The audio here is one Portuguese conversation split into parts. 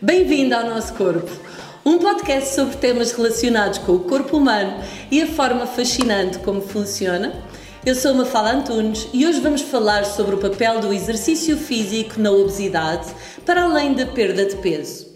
Bem-vindo ao nosso corpo, um podcast sobre temas relacionados com o corpo humano e a forma fascinante como funciona. Eu sou Mafala Antunes e hoje vamos falar sobre o papel do exercício físico na obesidade, para além da perda de peso.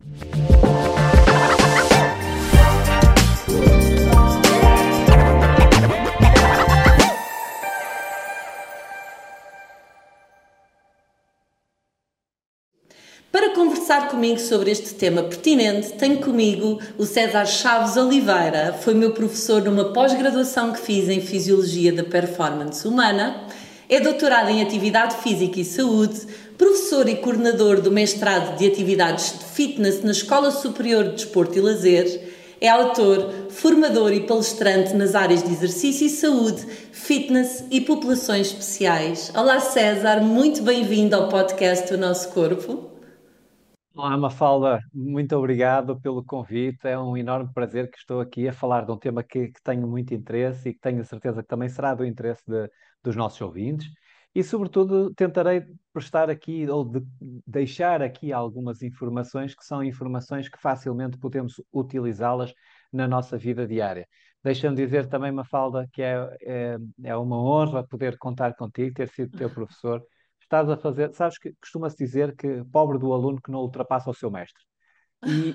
Conversar comigo sobre este tema pertinente, tenho comigo o César Chaves Oliveira. Foi meu professor numa pós-graduação que fiz em Fisiologia da Performance Humana. É doutorado em Atividade Física e Saúde, professor e coordenador do mestrado de Atividades de Fitness na Escola Superior de Desporto e Lazer. É autor, formador e palestrante nas áreas de exercício e saúde, fitness e populações especiais. Olá César, muito bem-vindo ao podcast O Nosso Corpo. Olá, Mafalda, muito obrigado pelo convite. É um enorme prazer que estou aqui a falar de um tema que, que tenho muito interesse e que tenho certeza que também será do interesse de- dos nossos ouvintes. E, sobretudo, tentarei prestar aqui ou de- deixar aqui algumas informações que são informações que facilmente podemos utilizá-las na nossa vida diária. Deixa-me dizer também, Mafalda, que é, é, é uma honra poder contar contigo, ter sido teu professor estás a fazer. Sabes que costuma-se dizer que pobre do aluno que não ultrapassa o seu mestre. E,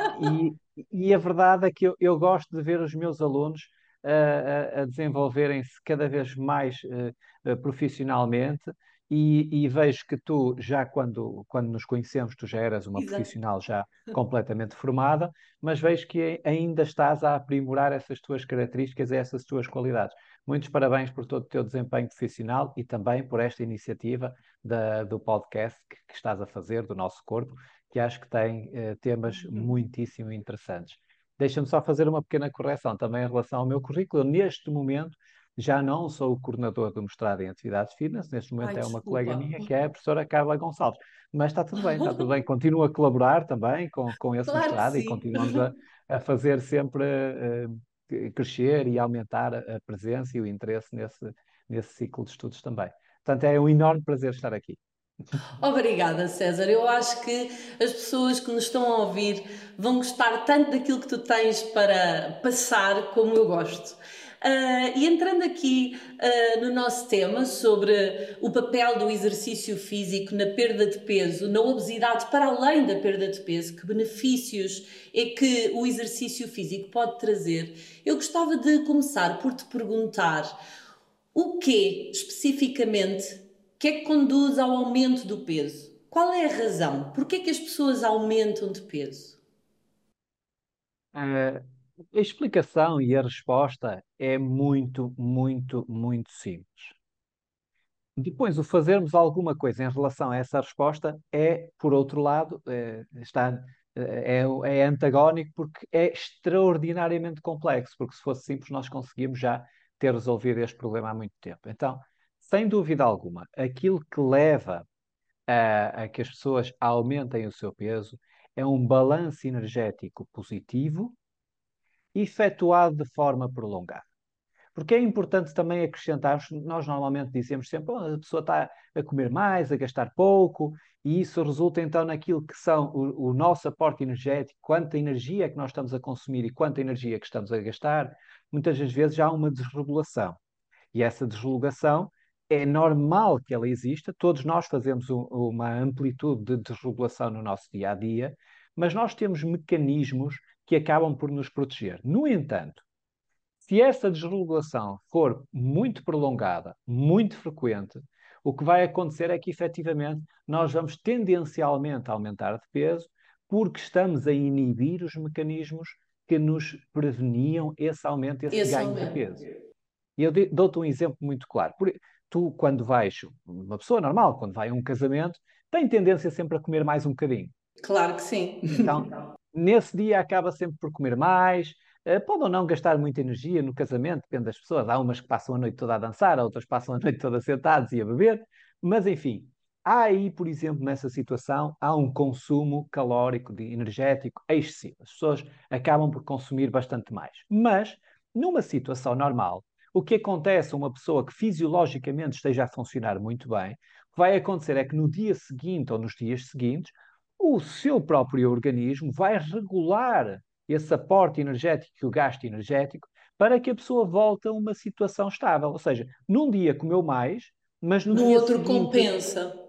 e, e a verdade é que eu, eu gosto de ver os meus alunos uh, a, a desenvolverem-se cada vez mais uh, uh, profissionalmente. E, e, vejo que tu, já quando, quando nos conhecemos, tu já eras uma Exato. profissional já completamente formada, mas vejo que ainda estás a aprimorar essas tuas características e essas tuas qualidades. Muitos parabéns por todo o teu desempenho profissional e também por esta iniciativa da, do podcast que, que, estás a fazer, do nosso corpo, que acho que tem uh, temas uhum. muitíssimo interessantes. Deixa-me só fazer uma pequena correção também em relação ao meu currículo. Neste momento, já não sou o coordenador do mestrado em atividades fitness, neste momento Ai, é uma colega minha, que é a professora Carla Gonçalves. Mas está tudo bem, está tudo bem. Continuo a colaborar também com, com esse Claro mestrado e continuamos a, a fazer sempre uh, crescer e aumentar a, presença e o interesse nesse, nesse ciclo de estudos também. Portanto, é um enorme prazer estar aqui. Obrigada, César. Eu acho que as pessoas que nos estão a ouvir vão gostar tanto daquilo que tu tens para passar como eu gosto. Uh, e entrando aqui uh, no nosso tema sobre o papel do exercício físico na perda de peso, na obesidade, para além da perda de peso, que benefícios é que o exercício físico pode trazer, eu gostava de começar por te perguntar o que especificamente que é que conduz ao aumento do peso? Qual é a razão? Por que é que as pessoas aumentam de peso? Uh, a explicação e a resposta é muito, muito, muito simples. Depois, o fazermos alguma coisa em relação a essa resposta é, por outro lado, é, está, é, é antagónico porque é extraordinariamente complexo, porque se fosse simples nós conseguíamos já ter resolvido este problema há muito tempo. Então, sem dúvida alguma, aquilo que leva a, a que as pessoas aumentem o seu peso é um balanço energético positivo efetuado de forma prolongada. Porque é importante também acrescentar, nós normalmente dizemos sempre, oh, a pessoa está a comer mais, a gastar pouco, e isso resulta então naquilo que são o, o nosso aporte energético, quanta energia é que nós estamos a consumir e quanta energia que estamos a gastar, muitas das vezes já há uma desregulação. E essa desregulação é normal que ela exista, todos nós fazemos um, uma amplitude de desregulação no nosso dia a dia, mas nós temos mecanismos que acabam por nos proteger. No entanto, se essa desregulação for muito prolongada, muito frequente, o que vai acontecer é que efetivamente nós vamos tendencialmente aumentar de peso porque estamos a inibir os mecanismos que nos preveniam esse aumento, esse, esse ganho aumento. de peso. E eu dou-te um exemplo muito claro. Tu, quando vais, uma pessoa normal, quando vai a um casamento, tem tendência sempre a comer mais um bocadinho. Claro que sim. Então, nesse dia acaba sempre por comer mais, uh, pode ou não gastar muita energia no casamento, depende das pessoas. Há umas que passam a noite toda a dançar, outras passam a noite toda sentados e a beber, mas enfim, há aí, por exemplo, nessa situação, há um consumo calórico, de energético excessivo. As pessoas acabam por consumir bastante mais. Mas, numa situação normal, o que acontece a uma pessoa que fisiologicamente esteja a funcionar muito bem, o que vai acontecer é que no dia seguinte ou nos dias seguintes, o seu próprio organismo vai regular esse aporte energético e o gasto energético para que a pessoa volte a uma situação estável. Ou seja, num dia comeu mais, mas no, no outro seguinte, compensa.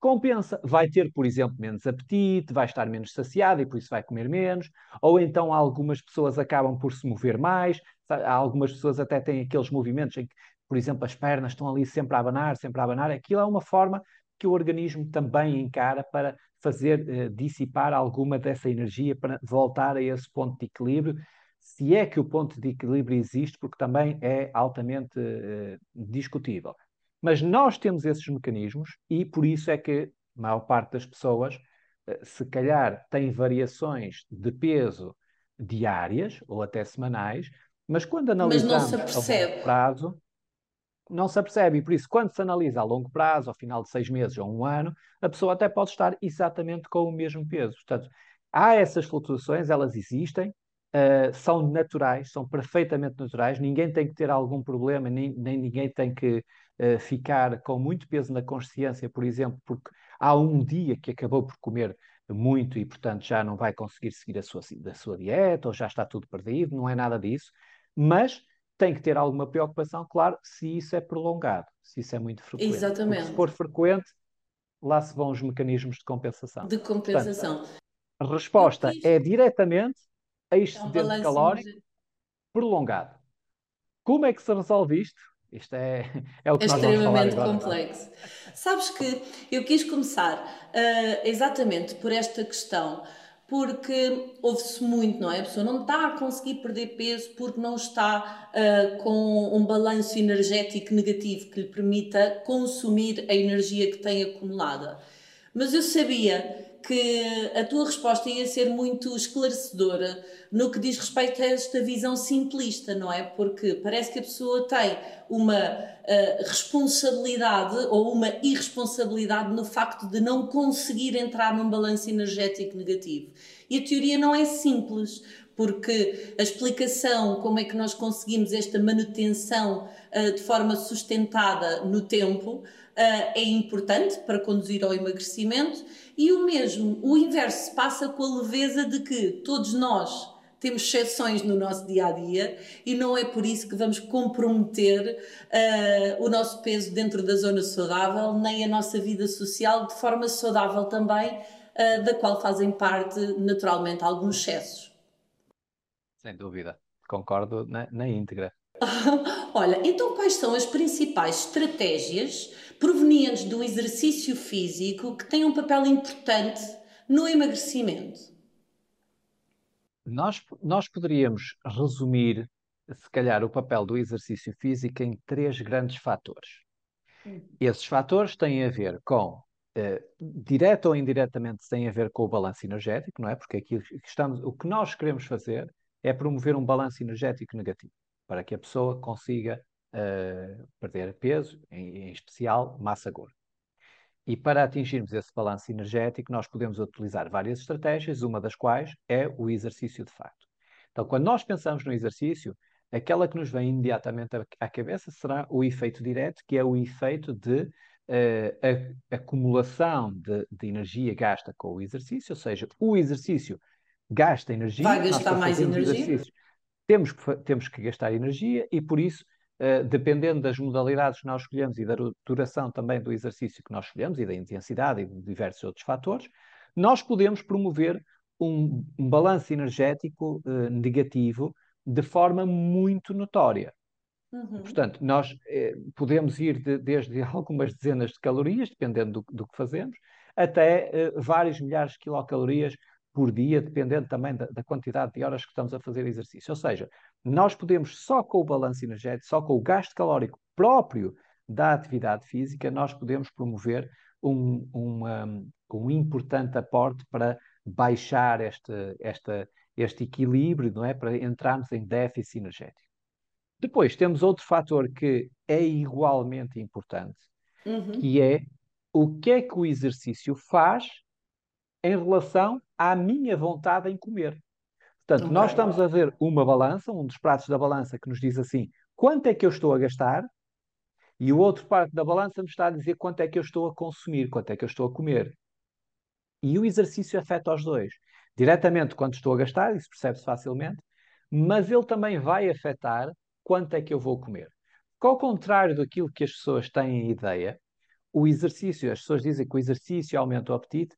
Compensa. Vai ter, por exemplo, menos apetite, vai estar menos saciado e por isso vai comer menos. Ou então algumas pessoas acabam por se mover mais. Algumas pessoas até têm aqueles movimentos em que, por exemplo, as pernas estão ali sempre a abanar, sempre a abanar. Aquilo é uma forma que o organismo também encara para fazer eh, dissipar alguma dessa energia para voltar a esse ponto de equilíbrio, se é que o ponto de equilíbrio existe, porque também é altamente eh, discutível. Mas nós temos esses mecanismos e por isso é que a maior parte das pessoas, eh, se calhar, tem variações de peso diárias ou até semanais, mas quando analisamos mas a longo prazo, não se apercebe. E por isso, quando se analisa a longo prazo, ao final de seis meses ou um ano, a pessoa até pode estar exatamente com o mesmo peso. Portanto, há essas flutuações, elas existem, uh, são naturais, são perfeitamente naturais, ninguém tem que ter algum problema, nem, nem ninguém tem que uh, ficar com muito peso na consciência, por exemplo, porque há um dia que acabou por comer muito e, portanto, já não vai conseguir seguir a sua, a sua dieta ou já está tudo perdido, não é nada disso. Mas tem que ter alguma preocupação, claro, se isso é prolongado, se isso é muito frequente. Exatamente. Porque se for frequente, lá se vão os mecanismos de compensação. De compensação. Portanto, a resposta é diretamente a excedente é um calórico prolongado. Como é que se resolve isto? Isto é, é o que é nós extremamente vamos falar complexo. Sabes que eu quis começar uh, exatamente por esta questão porque ouve-se muito, não é? A pessoa não está a conseguir perder peso porque não está uh, com um balanço energético negativo que lhe permita consumir a energia que tem acumulada. Mas eu sabia que a tua resposta ia ser muito esclarecedora no que diz respeito a esta visão simplista, não é? Porque parece que a pessoa tem uma uh, responsabilidade ou uma irresponsabilidade no facto de não conseguir entrar num balanço energético negativo. E a teoria não é simples, porque a explicação como é que nós conseguimos esta manutenção uh, de forma sustentada no tempo é importante para conduzir ao emagrecimento e o mesmo, o inverso se passa com a leveza de que todos nós temos exceções no nosso dia a dia e não é por isso que vamos comprometer uh, o nosso peso dentro da zona saudável, nem a nossa vida social de forma saudável também, uh, da qual fazem parte naturalmente alguns excessos. Sem dúvida, concordo na, na íntegra. Olha, então quais são as principais estratégias provenientes do exercício físico que têm um papel importante no emagrecimento? Nós, nós poderíamos resumir, se calhar, o papel do exercício físico em três grandes fatores. Hum. Esses fatores têm a ver com, direto ou indiretamente, têm a ver com o balanço energético, não é? Porque aqui estamos, o que nós queremos fazer é promover um balanço energético negativo, para que a pessoa consiga uh, perder peso, em, em especial massa gorda. E para atingirmos esse balanço energético, nós podemos utilizar várias estratégias, uma das quais é o exercício de facto. Então, quando nós pensamos no exercício, aquela que nos vem imediatamente à cabeça será o efeito direto, que é o efeito de uh, a, acumulação de, de, energia gasta com o exercício, ou seja, o exercício gasta energia. Vai gastar mais energia. Temos que, temos que gastar energia e, por isso, dependendo das modalidades que nós escolhemos e da duração também do exercício que nós escolhemos e da intensidade e de diversos outros fatores, nós podemos promover um, um balanço energético uh, negativo de forma muito notória. Uhum. Portanto, nós eh, podemos ir de, desde algumas dezenas de calorias, dependendo do, do que fazemos, até eh, vários milhares de quilocalorias por dia, dependendo também da, da, quantidade de horas que estamos a fazer exercício. Ou seja, nós podemos, só com o balanço energético, só com o gasto calórico próprio da atividade física, nós podemos promover um, um, um importante aporte para baixar este, este, este equilíbrio, não é? Para entrarmos em déficit energético. Depois temos outro fator que é igualmente importante, uhum. que é o que é que o exercício faz em relação à minha vontade em comer. Portanto, okay. nós estamos a ver uma balança, um dos pratos da balança que nos diz assim: quanto é que eu estou a gastar? E o outro parte da balança me está a dizer quanto é que eu estou a consumir, quanto é que eu estou a comer. E o exercício afeta os dois. Diretamente quando estou a gastar, isso percebe-se facilmente, mas ele também vai afetar quanto é que eu vou comer. Porque ao contrário daquilo que as pessoas têm ideia, o exercício, as pessoas dizem que o exercício aumenta o apetite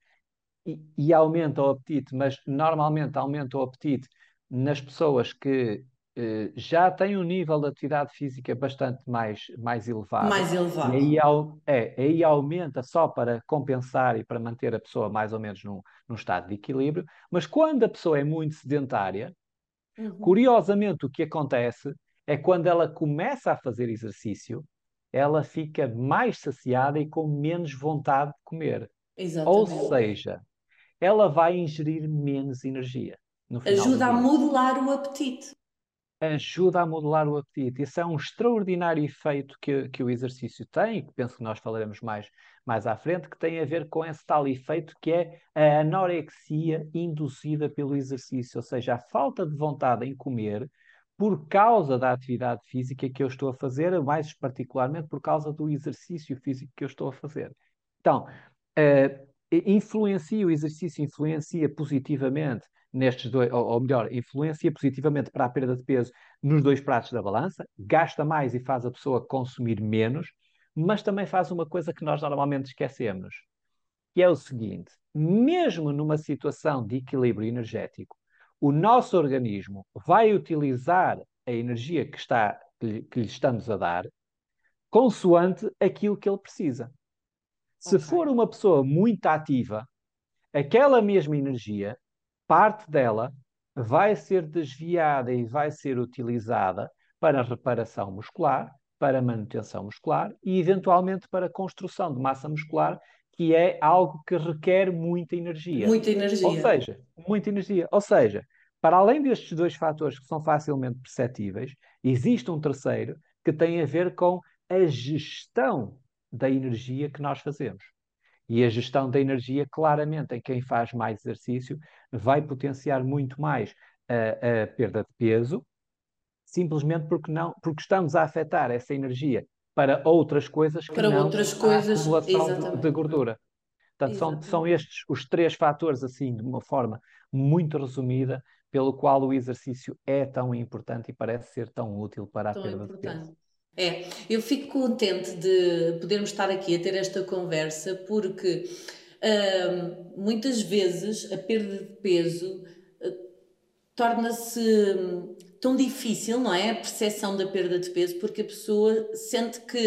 e, e aumenta o apetite, mas normalmente aumenta o apetite nas pessoas que eh, já têm um nível de atividade física bastante mais, mais elevado. Mais elevado. E aí, é, aí aumenta só para compensar e para manter a pessoa mais ou menos num, num estado de equilíbrio. Mas quando a pessoa é muito sedentária, uhum. curiosamente o que acontece é quando ela começa a fazer exercício, ela fica mais saciada e com menos vontade de comer. Exatamente. Ou seja, ela vai ingerir menos energia. Ajuda a modular o apetite. Ajuda a modular o apetite. Isso é um extraordinário efeito que, que o exercício tem, que penso que nós falaremos mais, mais à frente, que tem a ver com esse tal efeito que é a anorexia induzida pelo exercício, ou seja, a falta de vontade em comer por causa da atividade física que eu estou a fazer, mais particularmente por causa do exercício físico que eu estou a fazer. Então, uh, influencia o exercício, influencia positivamente nestes dois, ou, ou, melhor, influencia positivamente para a perda de peso nos dois pratos da balança, gasta mais e faz a pessoa consumir menos, mas também faz uma coisa que nós normalmente esquecemos, que é o seguinte: mesmo numa situação de equilíbrio energético, o nosso organismo vai utilizar a energia que, está, que, lhe, que lhe estamos a dar consoante aquilo que ele precisa. Se okay. for uma pessoa muito ativa, aquela mesma energia, parte dela vai ser desviada e vai ser utilizada para reparação muscular, para manutenção muscular e, eventualmente, para construção de massa muscular, que é algo que requer muita energia. Muita energia. Ou seja, muita energia. Ou seja, para além destes dois fatores que são facilmente perceptíveis, existe um terceiro que tem a ver com a gestão da energia que nós fazemos. E a gestão da energia, claramente, em quem faz mais exercício, vai potenciar muito mais a, a perda de peso, simplesmente porque, não, porque estamos a afetar essa energia para outras coisas que para não outras coisas, a acumulação de, de, gordura. Portanto, são, são estes os três fatores, assim, de uma forma muito resumida, pelo qual o exercício é tão importante e parece ser tão útil para a tão perda importante. de peso. É, eu fico contente de podermos estar aqui a ter esta conversa porque uh, muitas vezes a perda de peso uh, torna-se hum, tão difícil, não é? A percepção da perda de peso, porque a pessoa sente que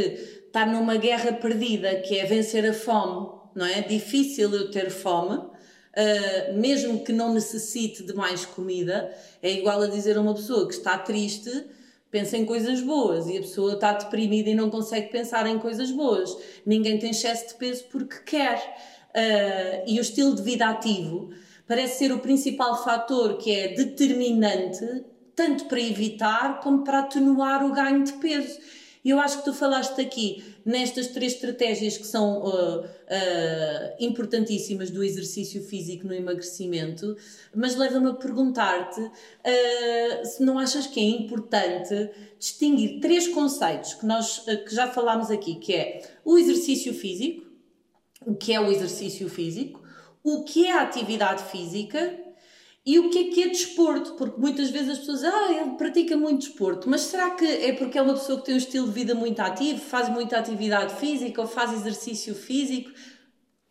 está numa guerra perdida, que é vencer a fome, não é? Difícil eu ter fome, uh, mesmo que não necessite de mais comida, é igual a dizer a uma pessoa que está triste pensa em coisas boas e a pessoa está deprimida e não consegue pensar em coisas boas. Ninguém tem excesso de peso porque quer. Uh, e o estilo de vida ativo parece ser o principal fator que é determinante, tanto para evitar como para atenuar o ganho de peso. E eu acho que tu falaste aqui nestas três estratégias que são uh, uh, importantíssimas do exercício físico no emagrecimento, mas leva-me a perguntar-te uh, se não achas que é importante distinguir três conceitos que nós que já falámos aqui, que é o exercício físico, o que é o exercício físico, o que é a atividade física e o que é que é desporto? Porque muitas vezes as pessoas, ah, ele pratica muito desporto, mas será que é porque é uma pessoa que tem um estilo de vida muito ativo, faz muita atividade física ou faz exercício físico?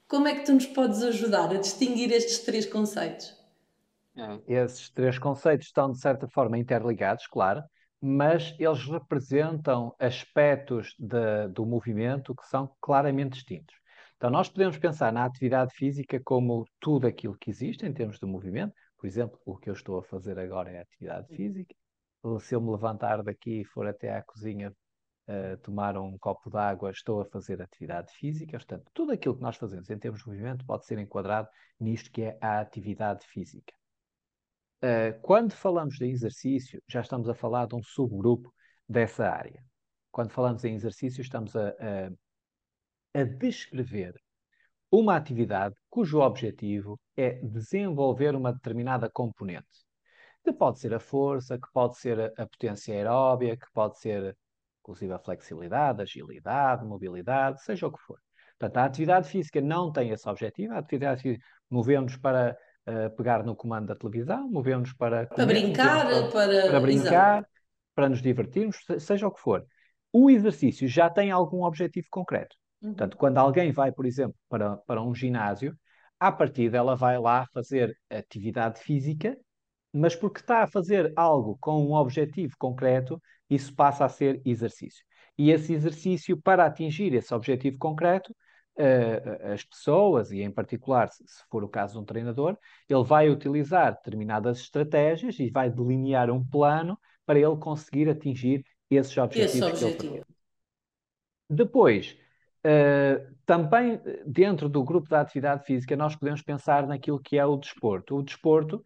Como é que tu nos podes ajudar a distinguir estes três conceitos? É. Esses três conceitos estão, de certa forma, interligados, claro, mas eles representam aspectos de, do movimento que são claramente distintos. Então, nós podemos pensar na atividade física como tudo aquilo que existe em termos de movimento, por exemplo, o que eu estou a fazer agora é atividade física. Se eu me levantar daqui e for até à cozinha uh, tomar um copo de água, estou a fazer atividade física. Portanto, tudo aquilo que nós fazemos em termos de movimento pode ser enquadrado nisto que é a atividade física. Uh, quando falamos de exercício, já estamos a falar de um subgrupo dessa área. Quando falamos em exercício, estamos a, a, a descrever uma atividade cujo objetivo é desenvolver uma determinada componente. Que pode ser a força, que pode ser a, potência aeróbia, que pode ser, inclusive, a flexibilidade, agilidade, mobilidade, seja o que for. Portanto, a atividade física não tem esse objetivo. A atividade física movemos para uh, pegar no comando da televisão, movemos para para brincar, para, para, para brincar, para nos divertirmos, seja o que for. O exercício já tem algum objetivo concreto. Uhum. Portanto, quando alguém vai, por exemplo, para, para um ginásio, à partida ela vai lá fazer atividade física, mas porque está a fazer algo com um objetivo concreto, isso passa a ser exercício. E esse exercício, para atingir esse objetivo concreto, uh, as pessoas, e em particular, se for o caso de um treinador, ele vai utilizar determinadas estratégias e vai delinear um plano para ele conseguir atingir esses objetivos. Esse objetivo. Depois, uh, também dentro do grupo da atividade física, nós podemos pensar naquilo que é o desporto. O desporto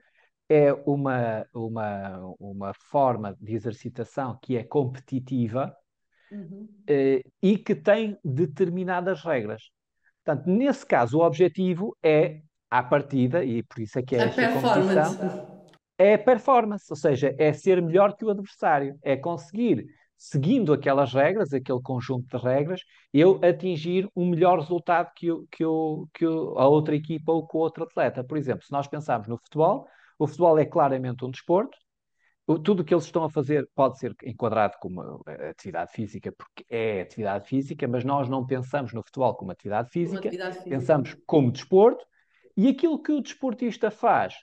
é uma, uma, uma forma de exercitação que é competitiva uhum. uh, e que tem determinadas regras. Portanto, nesse caso, o objetivo é, à partida, e por isso é que é a esta performance. competição, é a performance, ou seja, é ser melhor que o adversário, é conseguir, seguindo aquelas regras, aquele conjunto de regras, eu atingir um melhor resultado que, o, que, o, que o, a outra equipa ou que o outro atleta. Por exemplo, se nós pensarmos no futebol, o futebol é claramente um desporto, tudo o que eles estão a fazer pode ser enquadrado como atividade física, porque é atividade física, mas nós não pensamos no futebol como atividade física, como atividade física. pensamos como desporto, e aquilo que o desportista faz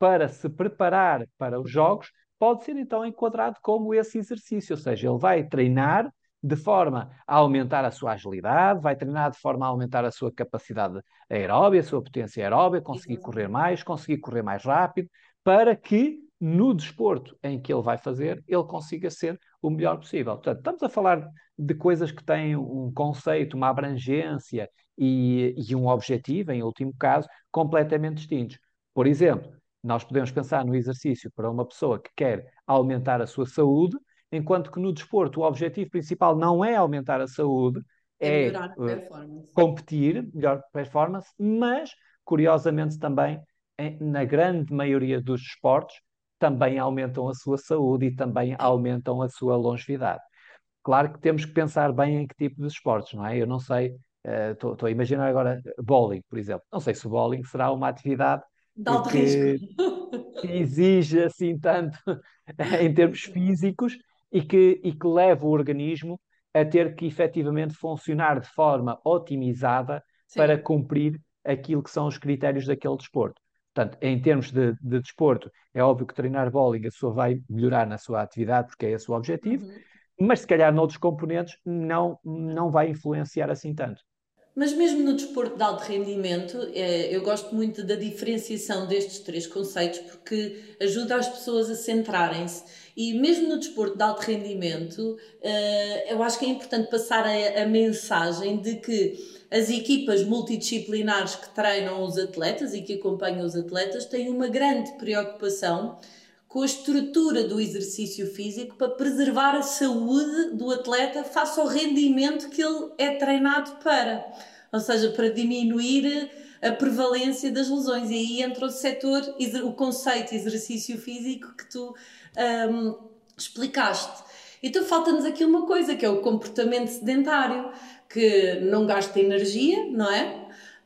para se preparar para os jogos pode ser então enquadrado como esse exercício, ou seja, ele vai treinar de forma a aumentar a sua agilidade, vai treinar de forma a aumentar a sua capacidade aeróbia, a sua potência aeróbia, conseguir correr mais, conseguir correr mais rápido, para que no desporto em que ele vai fazer, ele consiga ser o melhor possível. Portanto, estamos a falar de coisas que têm um conceito, uma abrangência e, e um objetivo, em último caso, completamente distintos. Por exemplo, nós podemos pensar no exercício para uma pessoa que quer aumentar a sua saúde, enquanto que no desporto o objetivo principal não é aumentar a saúde, é, é uh, competir, melhor performance, mas, curiosamente também, em, na grande maioria dos esportes, também aumentam a sua saúde e também aumentam a sua longevidade. Claro que temos que pensar bem em que tipo de esportes, não é? Eu não sei, estou uh, a imaginar agora bowling, por exemplo. Não sei se o bowling será uma atividade de alto que, risco. que exige assim tanto em termos físicos e que, e que leva o organismo a ter que efetivamente funcionar de forma otimizada Sim. para cumprir aquilo que são os critérios daquele desporto. Portanto, em termos de, de, desporto, é óbvio que treinar bowling a pessoa vai melhorar na sua atividade, porque é esse o objetivo, uhum. mas se calhar noutros componentes não, não vai influenciar assim tanto. Mas mesmo no desporto de alto rendimento, é, eu gosto muito da diferenciação destes três conceitos porque ajuda as pessoas a centrarem-se. E mesmo no desporto de alto rendimento, é, eu acho que é importante passar a mensagem de que as equipas multidisciplinares que treinam os atletas e que acompanham os atletas têm uma grande preocupação com a estrutura do exercício físico para preservar a saúde do atleta face ao rendimento que ele é treinado para. Ou seja, para diminuir a prevalência das lesões. E aí entra o setor, o conceito de exercício físico que tu um, explicaste. Então falta-nos aqui uma coisa, que é o comportamento sedentário que não gasta energia, não é?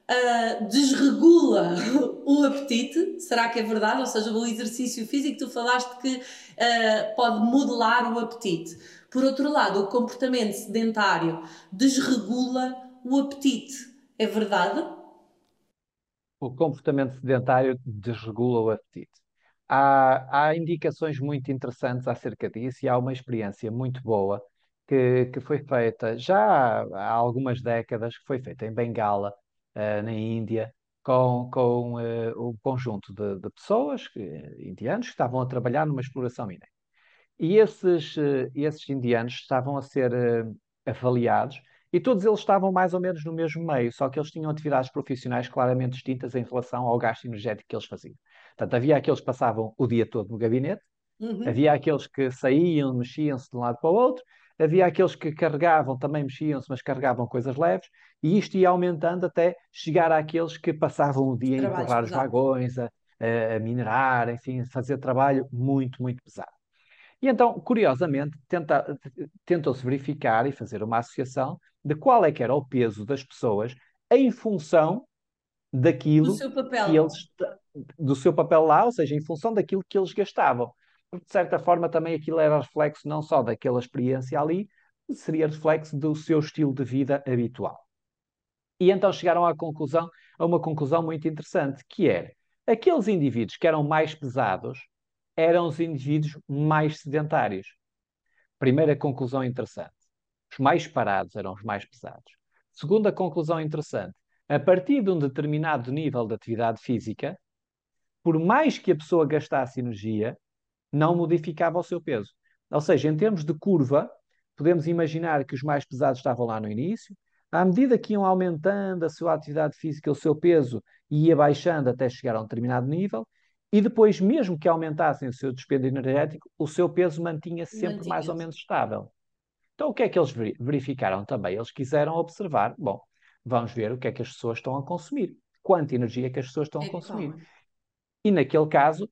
Uh, desregula o apetite, será que é verdade? Ou seja, o exercício físico, tu falaste que uh, pode modelar o apetite. Por outro lado, o comportamento sedentário desregula o apetite, é verdade? O comportamento sedentário desregula o apetite. Há, há indicações muito interessantes acerca disso e há uma experiência muito boa que, que foi feita já há, algumas décadas, que foi feita em Bengala, uh, na Índia, com, com uh, um conjunto de, de pessoas, que, indianos, que estavam a trabalhar numa exploração mineira. E esses, uh, esses indianos estavam a ser avaliados e todos eles estavam mais ou menos no mesmo meio, só que eles tinham atividades profissionais claramente distintas em relação ao gasto energético que eles faziam. Portanto, havia aqueles que passavam o dia todo no gabinete, uhum. havia aqueles que saíam, mexiam-se de um lado para o outro, havia aqueles que carregavam, também mexiam-se, mas carregavam coisas leves, e isto ia aumentando até chegar àqueles que passavam o dia a empurrar os vagões, a, a, minerar, enfim, fazer trabalho muito, muito pesado. E então, curiosamente, tentou-se verificar e fazer uma associação de qual é que era o peso das pessoas em função Do daquilo seu que papel. eles, do seu papel lá, ou seja, em função daquilo que eles gastavam. Porque, de certa forma, também aquilo era reflexo não só daquela experiência ali, seria reflexo do seu estilo de vida habitual. E então chegaram à conclusão, a uma conclusão muito interessante, que era aqueles indivíduos que eram mais pesados eram os indivíduos mais sedentários. Primeira conclusão interessante. Os mais parados eram os mais pesados. Segunda conclusão interessante. A partir de um determinado nível de atividade física, por mais que a pessoa gastasse energia, não modificava o seu peso. Ou seja, em termos de curva, podemos imaginar que os mais pesados estavam lá no início, à medida que iam aumentando a sua atividade física, o seu peso ia baixando até chegar a um determinado nível, e depois, mesmo que aumentassem o seu despendo energético, o seu peso mantinha-se sempre mais ou menos estável. Então, o que é que eles veri- verificaram também? Eles quiseram observar, bom, vamos ver o que é que as pessoas estão a consumir, quanta energia é que as pessoas estão a É que consumir. E naquele caso,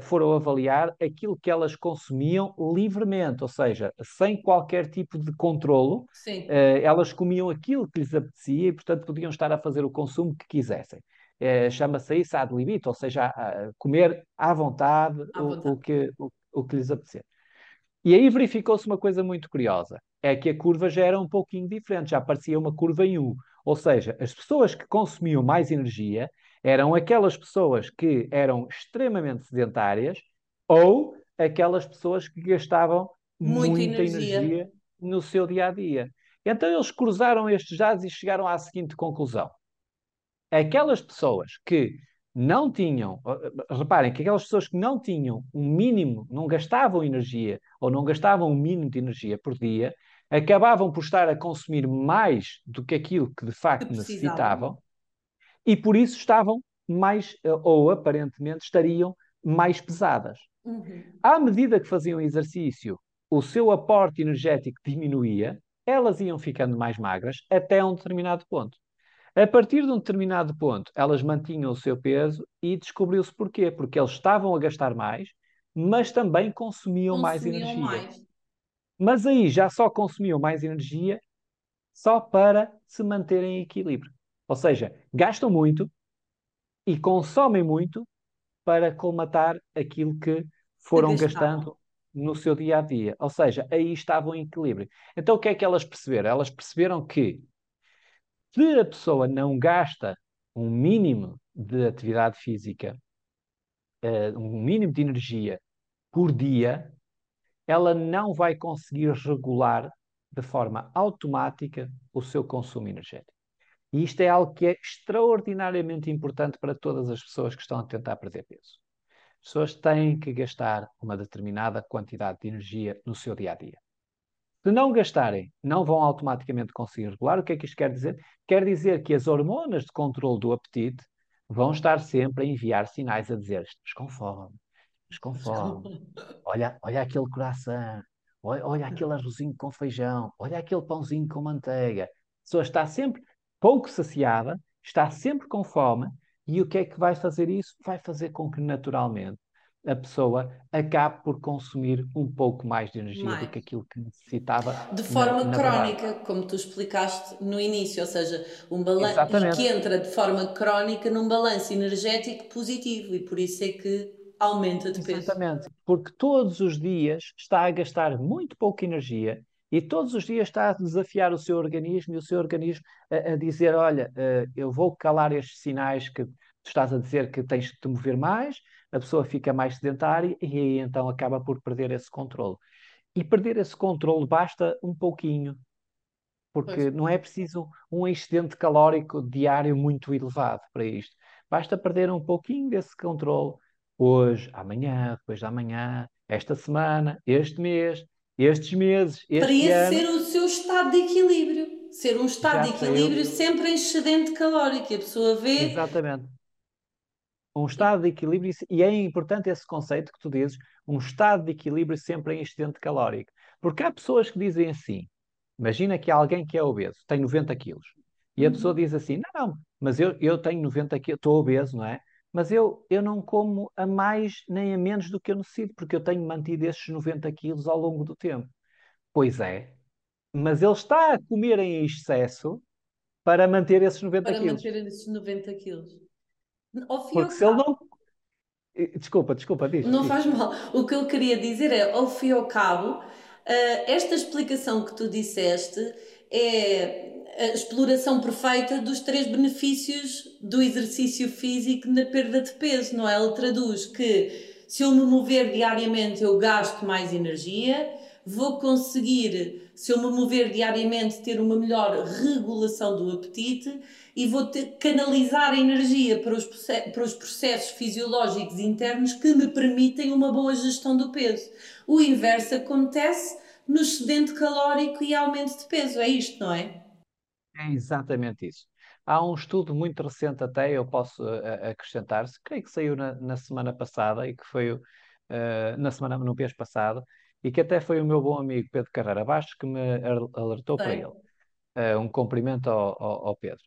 foram avaliar aquilo que elas consumiam livremente, ou seja, sem qualquer tipo de controlo, Sim. eh, elas comiam aquilo que lhes apetecia e, portanto, podiam estar a fazer o consumo que quisessem. Eh, Chama-se isso ad limite, ou seja, comer à vontade, À o, vontade. o que, o, o que lhes apetecer. E aí verificou-se uma coisa muito curiosa, é que a curva já era um pouquinho diferente, já parecia uma curva em U. Ou seja, as pessoas que consumiam mais energia eram aquelas pessoas que eram extremamente sedentárias ou aquelas pessoas que gastavam Muita muita energia. energia no seu dia a dia. Então eles cruzaram estes dados e chegaram à seguinte conclusão: aquelas pessoas que não tinham, reparem que aquelas pessoas que não tinham um mínimo, não gastavam energia ou não gastavam um mínimo de energia por dia, acabavam por estar a consumir mais do que aquilo que de Que facto precisavam. necessitavam e por isso estavam mais, eh, ou aparentemente estariam mais pesadas. Uhum. À medida que faziam exercício, o seu aporte energético diminuía, elas iam ficando mais magras até um determinado ponto. A partir de um determinado ponto, elas mantinham o seu peso e descobriu-se porquê. Porque eles estavam a gastar mais, mas também consumiam mais Consumiam energia. mais. Mas aí já só consumiam mais energia só para se manterem em equilíbrio. Ou seja, gastam muito e consomem muito para colmatar aquilo que foram gastando no seu dia a dia. Ou seja, aí estavam em equilíbrio. Então o que é que elas perceberam? Elas perceberam que se a pessoa não gasta um mínimo de atividade física, eh, um mínimo de energia por dia, ela não vai conseguir regular de forma automática o seu consumo energético. E isto é algo que é extraordinariamente importante para todas as pessoas que estão a tentar perder peso. As pessoas têm que gastar uma determinada quantidade de energia no seu dia a dia. Se não gastarem, não vão automaticamente conseguir regular. O que é que isto quer dizer? Quer dizer que as hormonas de controle do apetite vão estar sempre a enviar sinais a dizer: com fome, olha, olha aquele coração, olha, olha aquele arrozinho com feijão, olha aquele pãozinho com manteiga. A pessoa está sempre pouco saciada, está sempre com fome, e o que é que vai fazer isso? Vai fazer com que naturalmente a pessoa acabe por consumir um pouco mais de energia Mais. do que aquilo que necessitava. De na- forma na verdade. crónica, como tu explicaste no início, ou seja, um balan- Exatamente. que entra de forma crónica num balanço energético positivo e por isso é que aumenta de peso. Exatamente, porque todos os dias está a gastar muito pouca energia e todos os dias está a desafiar o seu organismo e o seu organismo a, a dizer: Olha, eh, eu vou calar estes sinais que tu estás a dizer que tens que te mover mais, a pessoa fica mais sedentária e aí então acaba por perder esse controle. E perder esse controle basta um pouquinho, porque Pois. não é preciso um excedente calórico diário muito elevado para isto. Basta perder um pouquinho desse controle hoje, amanhã, depois de amanhã, esta semana, este mês, estes meses, Para este esse ano. ser o seu estado de equilíbrio. Ser um estado Já de equilíbrio sempre em excedente calórico. E a pessoa vê. Exatamente. Um estado de equilíbrio, e é importante esse conceito que tu dizes, um estado de equilíbrio sempre em excedente calórico. Porque há pessoas que dizem assim, imagina que há alguém que é obeso, tem 90 quilos, e a pessoa diz assim, não, não, mas eu, eu tenho 90 quilos, estou obeso, não é? Mas eu, eu não como a mais nem a menos do que eu necessito, porque eu tenho mantido esses 90 quilos ao longo do tempo. Pois é, mas ele está a comer em excesso para manter esses 90 para quilos. manter esses 90 quilos. Ao fim Porque ao se ele cabo, não. Eh, Desculpa, desculpa, diz. Não diz. faz mal. O que eu queria dizer é, ao fim e ao cabo, eh, esta explicação que tu disseste é a exploração perfeita dos três benefícios do exercício físico na perda de peso, não é? Ele traduz que se eu me mover diariamente eu gasto mais energia, vou conseguir, se eu me mover diariamente, ter uma melhor regulação do apetite e vou ter, canalizar a energia para os, para os processos fisiológicos internos que me permitem uma boa gestão do peso. O inverso acontece no excedente calórico e aumento de peso, é isto, não é? É exatamente isso. Há um estudo muito recente, até eu posso eh, acrescentar-se, creio que saiu na, na semana passada e que foi eh, na semana, no mês passado, e que até foi o meu bom amigo Pedro Carreira Bastos que me al- alertou para Sei. ele. Eh, um cumprimento ao, ao- ao Pedro.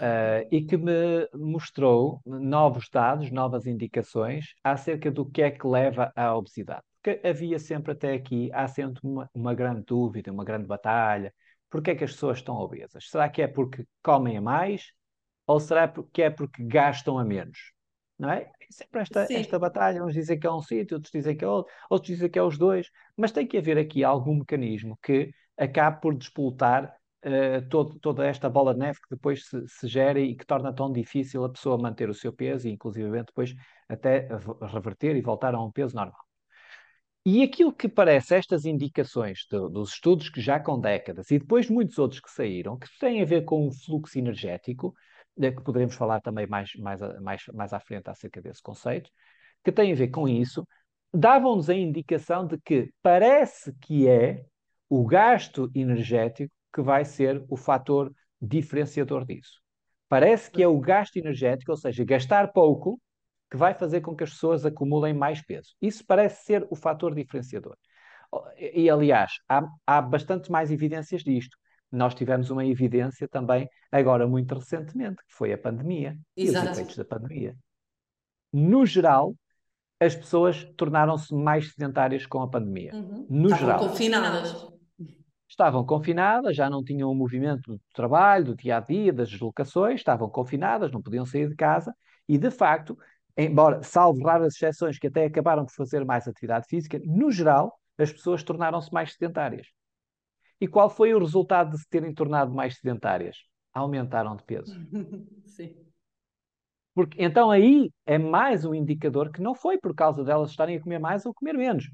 Eh, e que me mostrou novos dados, novas indicações acerca do que é que leva à obesidade. Porque havia sempre até aqui, há sempre uma, uma grande dúvida, uma grande batalha. Porquê é que as pessoas estão obesas? Será que é porque comem a mais ou será que é porque gastam a menos? Não é? É sempre esta, Sim. esta batalha. Uns dizem que é um sítio, outros dizem que é outro, outros dizem que é os dois. Mas tem que haver aqui algum mecanismo que acabe por despoltar eh, todo- toda esta bola de neve que depois se, se gera e que torna tão difícil a pessoa manter o seu peso e, inclusive, depois até reverter e voltar a um peso normal. E aquilo que parece, estas indicações do- dos estudos que já com décadas e depois muitos outros que saíram, que têm a ver com o fluxo energético, eh, que poderemos falar também mais, mais, mais, mais à frente acerca desse conceito, que têm a ver com isso, davam-nos a indicação de que parece que é o gasto energético que vai ser o fator diferenciador disso. Parece que é o gasto energético, ou seja, gastar pouco, que vai fazer com que as pessoas acumulem mais peso. Isso parece ser o fator diferenciador. E, aliás, há, há bastante mais evidências disto. Nós tivemos uma evidência também, agora muito recentemente, que foi a pandemia e os Exato. efeitos da pandemia. No geral, as pessoas tornaram-se mais sedentárias com a pandemia. Uhum. No Estavam geral. confinadas. Estavam confinadas, já não tinham o movimento do trabalho, do dia a dia, das deslocações, estavam confinadas, não podiam sair de casa e, de facto, embora, salvo raras exceções que até acabaram por fazer mais atividade física, no geral, as pessoas tornaram-se mais sedentárias. E qual foi o resultado de se terem tornado mais sedentárias? Aumentaram de peso. Sim. Porque, então aí é mais um indicador que não foi por causa delas estarem a comer mais ou comer menos.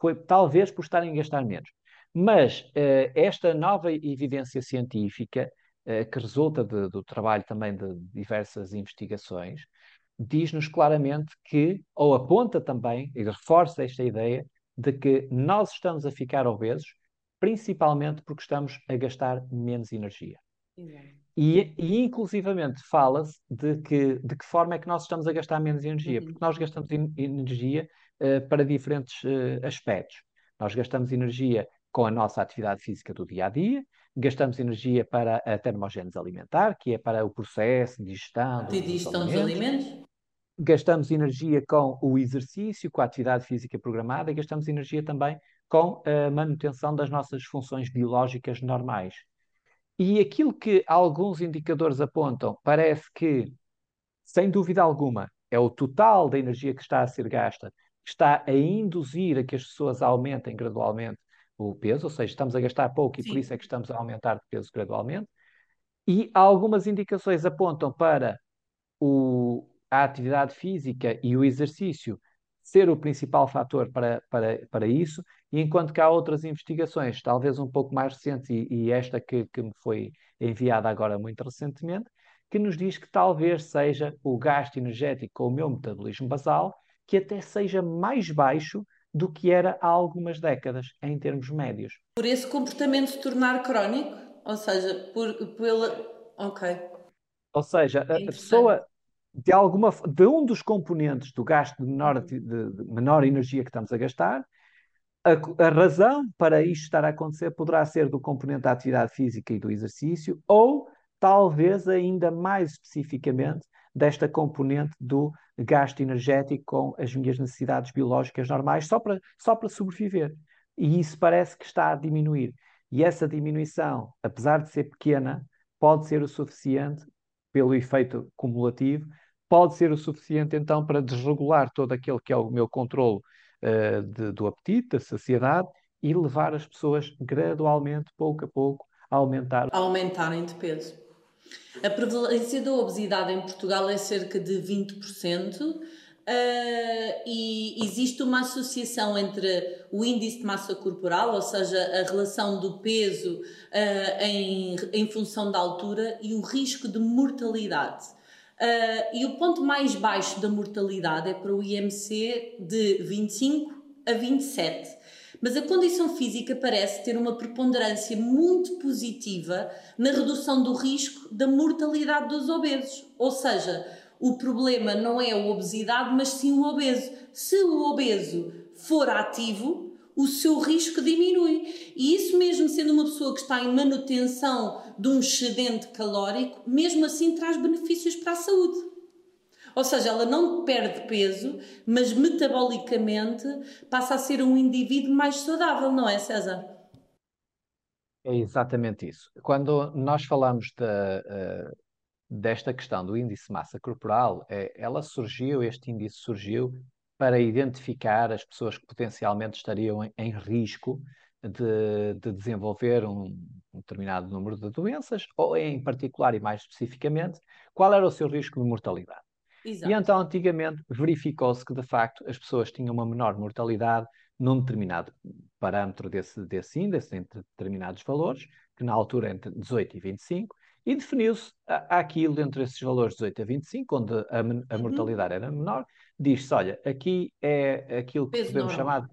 Foi talvez por estarem a gastar menos. Mas eh, esta nova evidência científica, eh, que resulta de- do trabalho também de diversas investigações, diz-nos claramente que, ou aponta também, e reforça esta ideia, de que nós estamos a ficar obesos, principalmente porque estamos a gastar menos energia. E, e inclusivamente fala-se de que, de que forma é que nós estamos a gastar menos energia, Uhum. porque nós gastamos en- energia eh, para diferentes eh, aspectos. Nós gastamos energia com a nossa atividade física do dia a dia, gastamos energia para a termogênese alimentar, que é para o processo de digestão De digestão dos alimentos. Gastamos energia com o exercício, com a atividade física programada e gastamos energia também com a manutenção das nossas funções biológicas normais. E aquilo que alguns indicadores apontam parece que, sem dúvida alguma, é o total da energia que está a ser gasta, que está a induzir a que as pessoas aumentem gradualmente o peso, ou seja, estamos a gastar pouco e por isso é que estamos a aumentar de peso gradualmente. E algumas indicações apontam para o- a atividade física e o exercício ser o principal fator para, para, para isso, e enquanto que há outras investigações, talvez um pouco mais recentes, e, e esta que, que me foi enviada agora muito recentemente, que nos diz que talvez seja o gasto energético com o meu metabolismo basal, que até seja mais baixo do que era há algumas décadas, em termos médios. Por esse comportamento se tornar crónico? Ou seja, por, pela. Ok. Ou seja, a, pessoa, de alguma de um dos componentes do gasto de menor, ati- de, de menor energia que estamos a gastar, a, a razão para isto estar a acontecer poderá ser do componente da atividade física e do exercício, ou talvez ainda mais especificamente desta componente do gasto energético com as minhas necessidades biológicas normais, só para, só para sobreviver. E isso parece que está a diminuir. E essa diminuição, apesar de ser pequena, pode ser o suficiente pelo efeito cumulativo, pode ser o suficiente então para desregular todo aquele que é o meu controle uh, de, do apetite, da saciedade e levar as pessoas gradualmente, pouco a pouco, a aumentar. A aumentarem de peso. A prevalência da obesidade em Portugal é cerca de 20%. Uh, e existe uma associação entre o índice de massa corporal, ou seja, a relação do peso uh, em, em função da altura, e o risco de mortalidade. Uh, e o ponto mais baixo da mortalidade é para o IMC de 25 a 27. Mas a condição física parece ter uma preponderância muito positiva na redução do risco da mortalidade dos obesos. Ou seja, o problema não é a obesidade, mas sim o obeso. Se o obeso for ativo, o seu risco diminui. E isso mesmo sendo uma pessoa que está em manutenção de um excedente calórico, mesmo assim traz benefícios para a saúde. Ou seja, ela não perde peso, mas metabolicamente passa a ser um indivíduo mais saudável, não é, César? É exatamente isso. Quando nós falamos de, uh, desta questão do índice de massa corporal, é, ela surgiu, este índice surgiu para identificar as pessoas que potencialmente estariam em, em risco de, de desenvolver um, um, determinado número de doenças, ou em particular e mais especificamente, qual era o seu risco de mortalidade. Exato. E então, antigamente, verificou-se que, de facto, as pessoas tinham uma menor mortalidade num determinado parâmetro desse, desse índice, entre determinados valores, que na altura entre 18 e 25, e definiu-se aquilo entre esses valores 18 a 25, onde a, a uhum. mortalidade era menor, diz-se, olha, aqui é aquilo que peso podemos normal. chamar de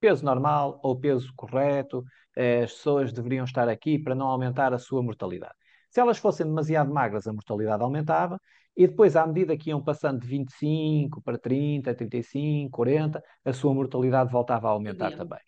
peso normal ou peso correto, as pessoas deveriam estar aqui para não aumentar a sua mortalidade. Se elas fossem demasiado magras, a mortalidade aumentava, e depois, à medida que iam passando de 25 para 30, 35, 40, a sua mortalidade voltava a aumentar também.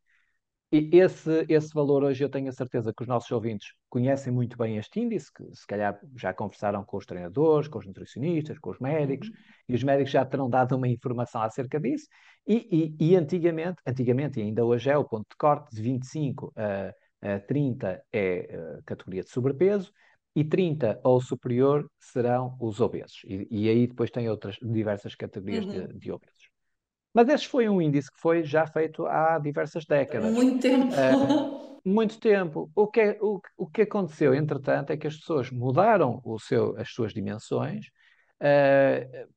E esse, esse valor hoje eu tenho a certeza que os nossos ouvintes conhecem muito bem este índice, que se calhar já conversaram com os treinadores, com os nutricionistas, com os médicos, uhum. e os médicos já terão dado uma informação acerca disso. E, e, e, antigamente, antigamente e ainda hoje é o ponto de corte de 25 a, a 30 é a categoria de sobrepeso, e 30 ou superior serão os obesos. E, e aí depois tem outras diversas categorias uhum. de, de obesos. Mas este foi um índice que foi já feito há diversas décadas. Muito tempo. Uh, muito tempo. O que, é, o, o que aconteceu, entretanto, é que as pessoas mudaram o seu, as suas dimensões. Uh,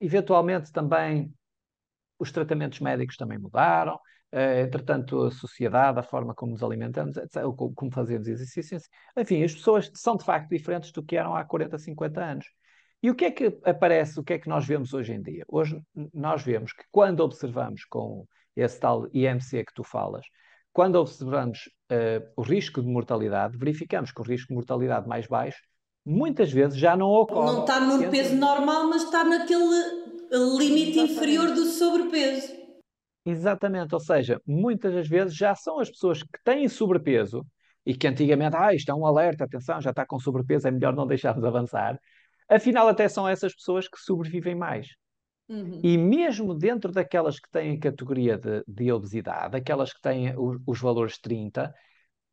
eventualmente também os tratamentos médicos também mudaram. Uh, entretanto, a sociedade, a forma como nos alimentamos, etc., como fazemos exercícios, enfim, as pessoas são de facto diferentes do que eram há 40, 50 anos. E o que é que aparece, o que é que nós vemos hoje em dia? Hoje nós vemos que quando observamos com esse tal IMC que tu falas, quando observamos uh, o risco de mortalidade, verificamos que o risco de mortalidade mais baixo muitas vezes já não ocorre. Não está no peso normal, mas está naquele limite Exatamente. inferior do sobrepeso. Exatamente, ou seja, muitas das vezes já são as pessoas que têm sobrepeso e que antigamente, ah, isto é um alerta, atenção, já está com sobrepeso, é melhor não deixarmos avançar afinal até são essas pessoas que sobrevivem mais. Uhum. E mesmo dentro daquelas que têm a categoria de, de obesidade, aquelas que têm os, os valores 30,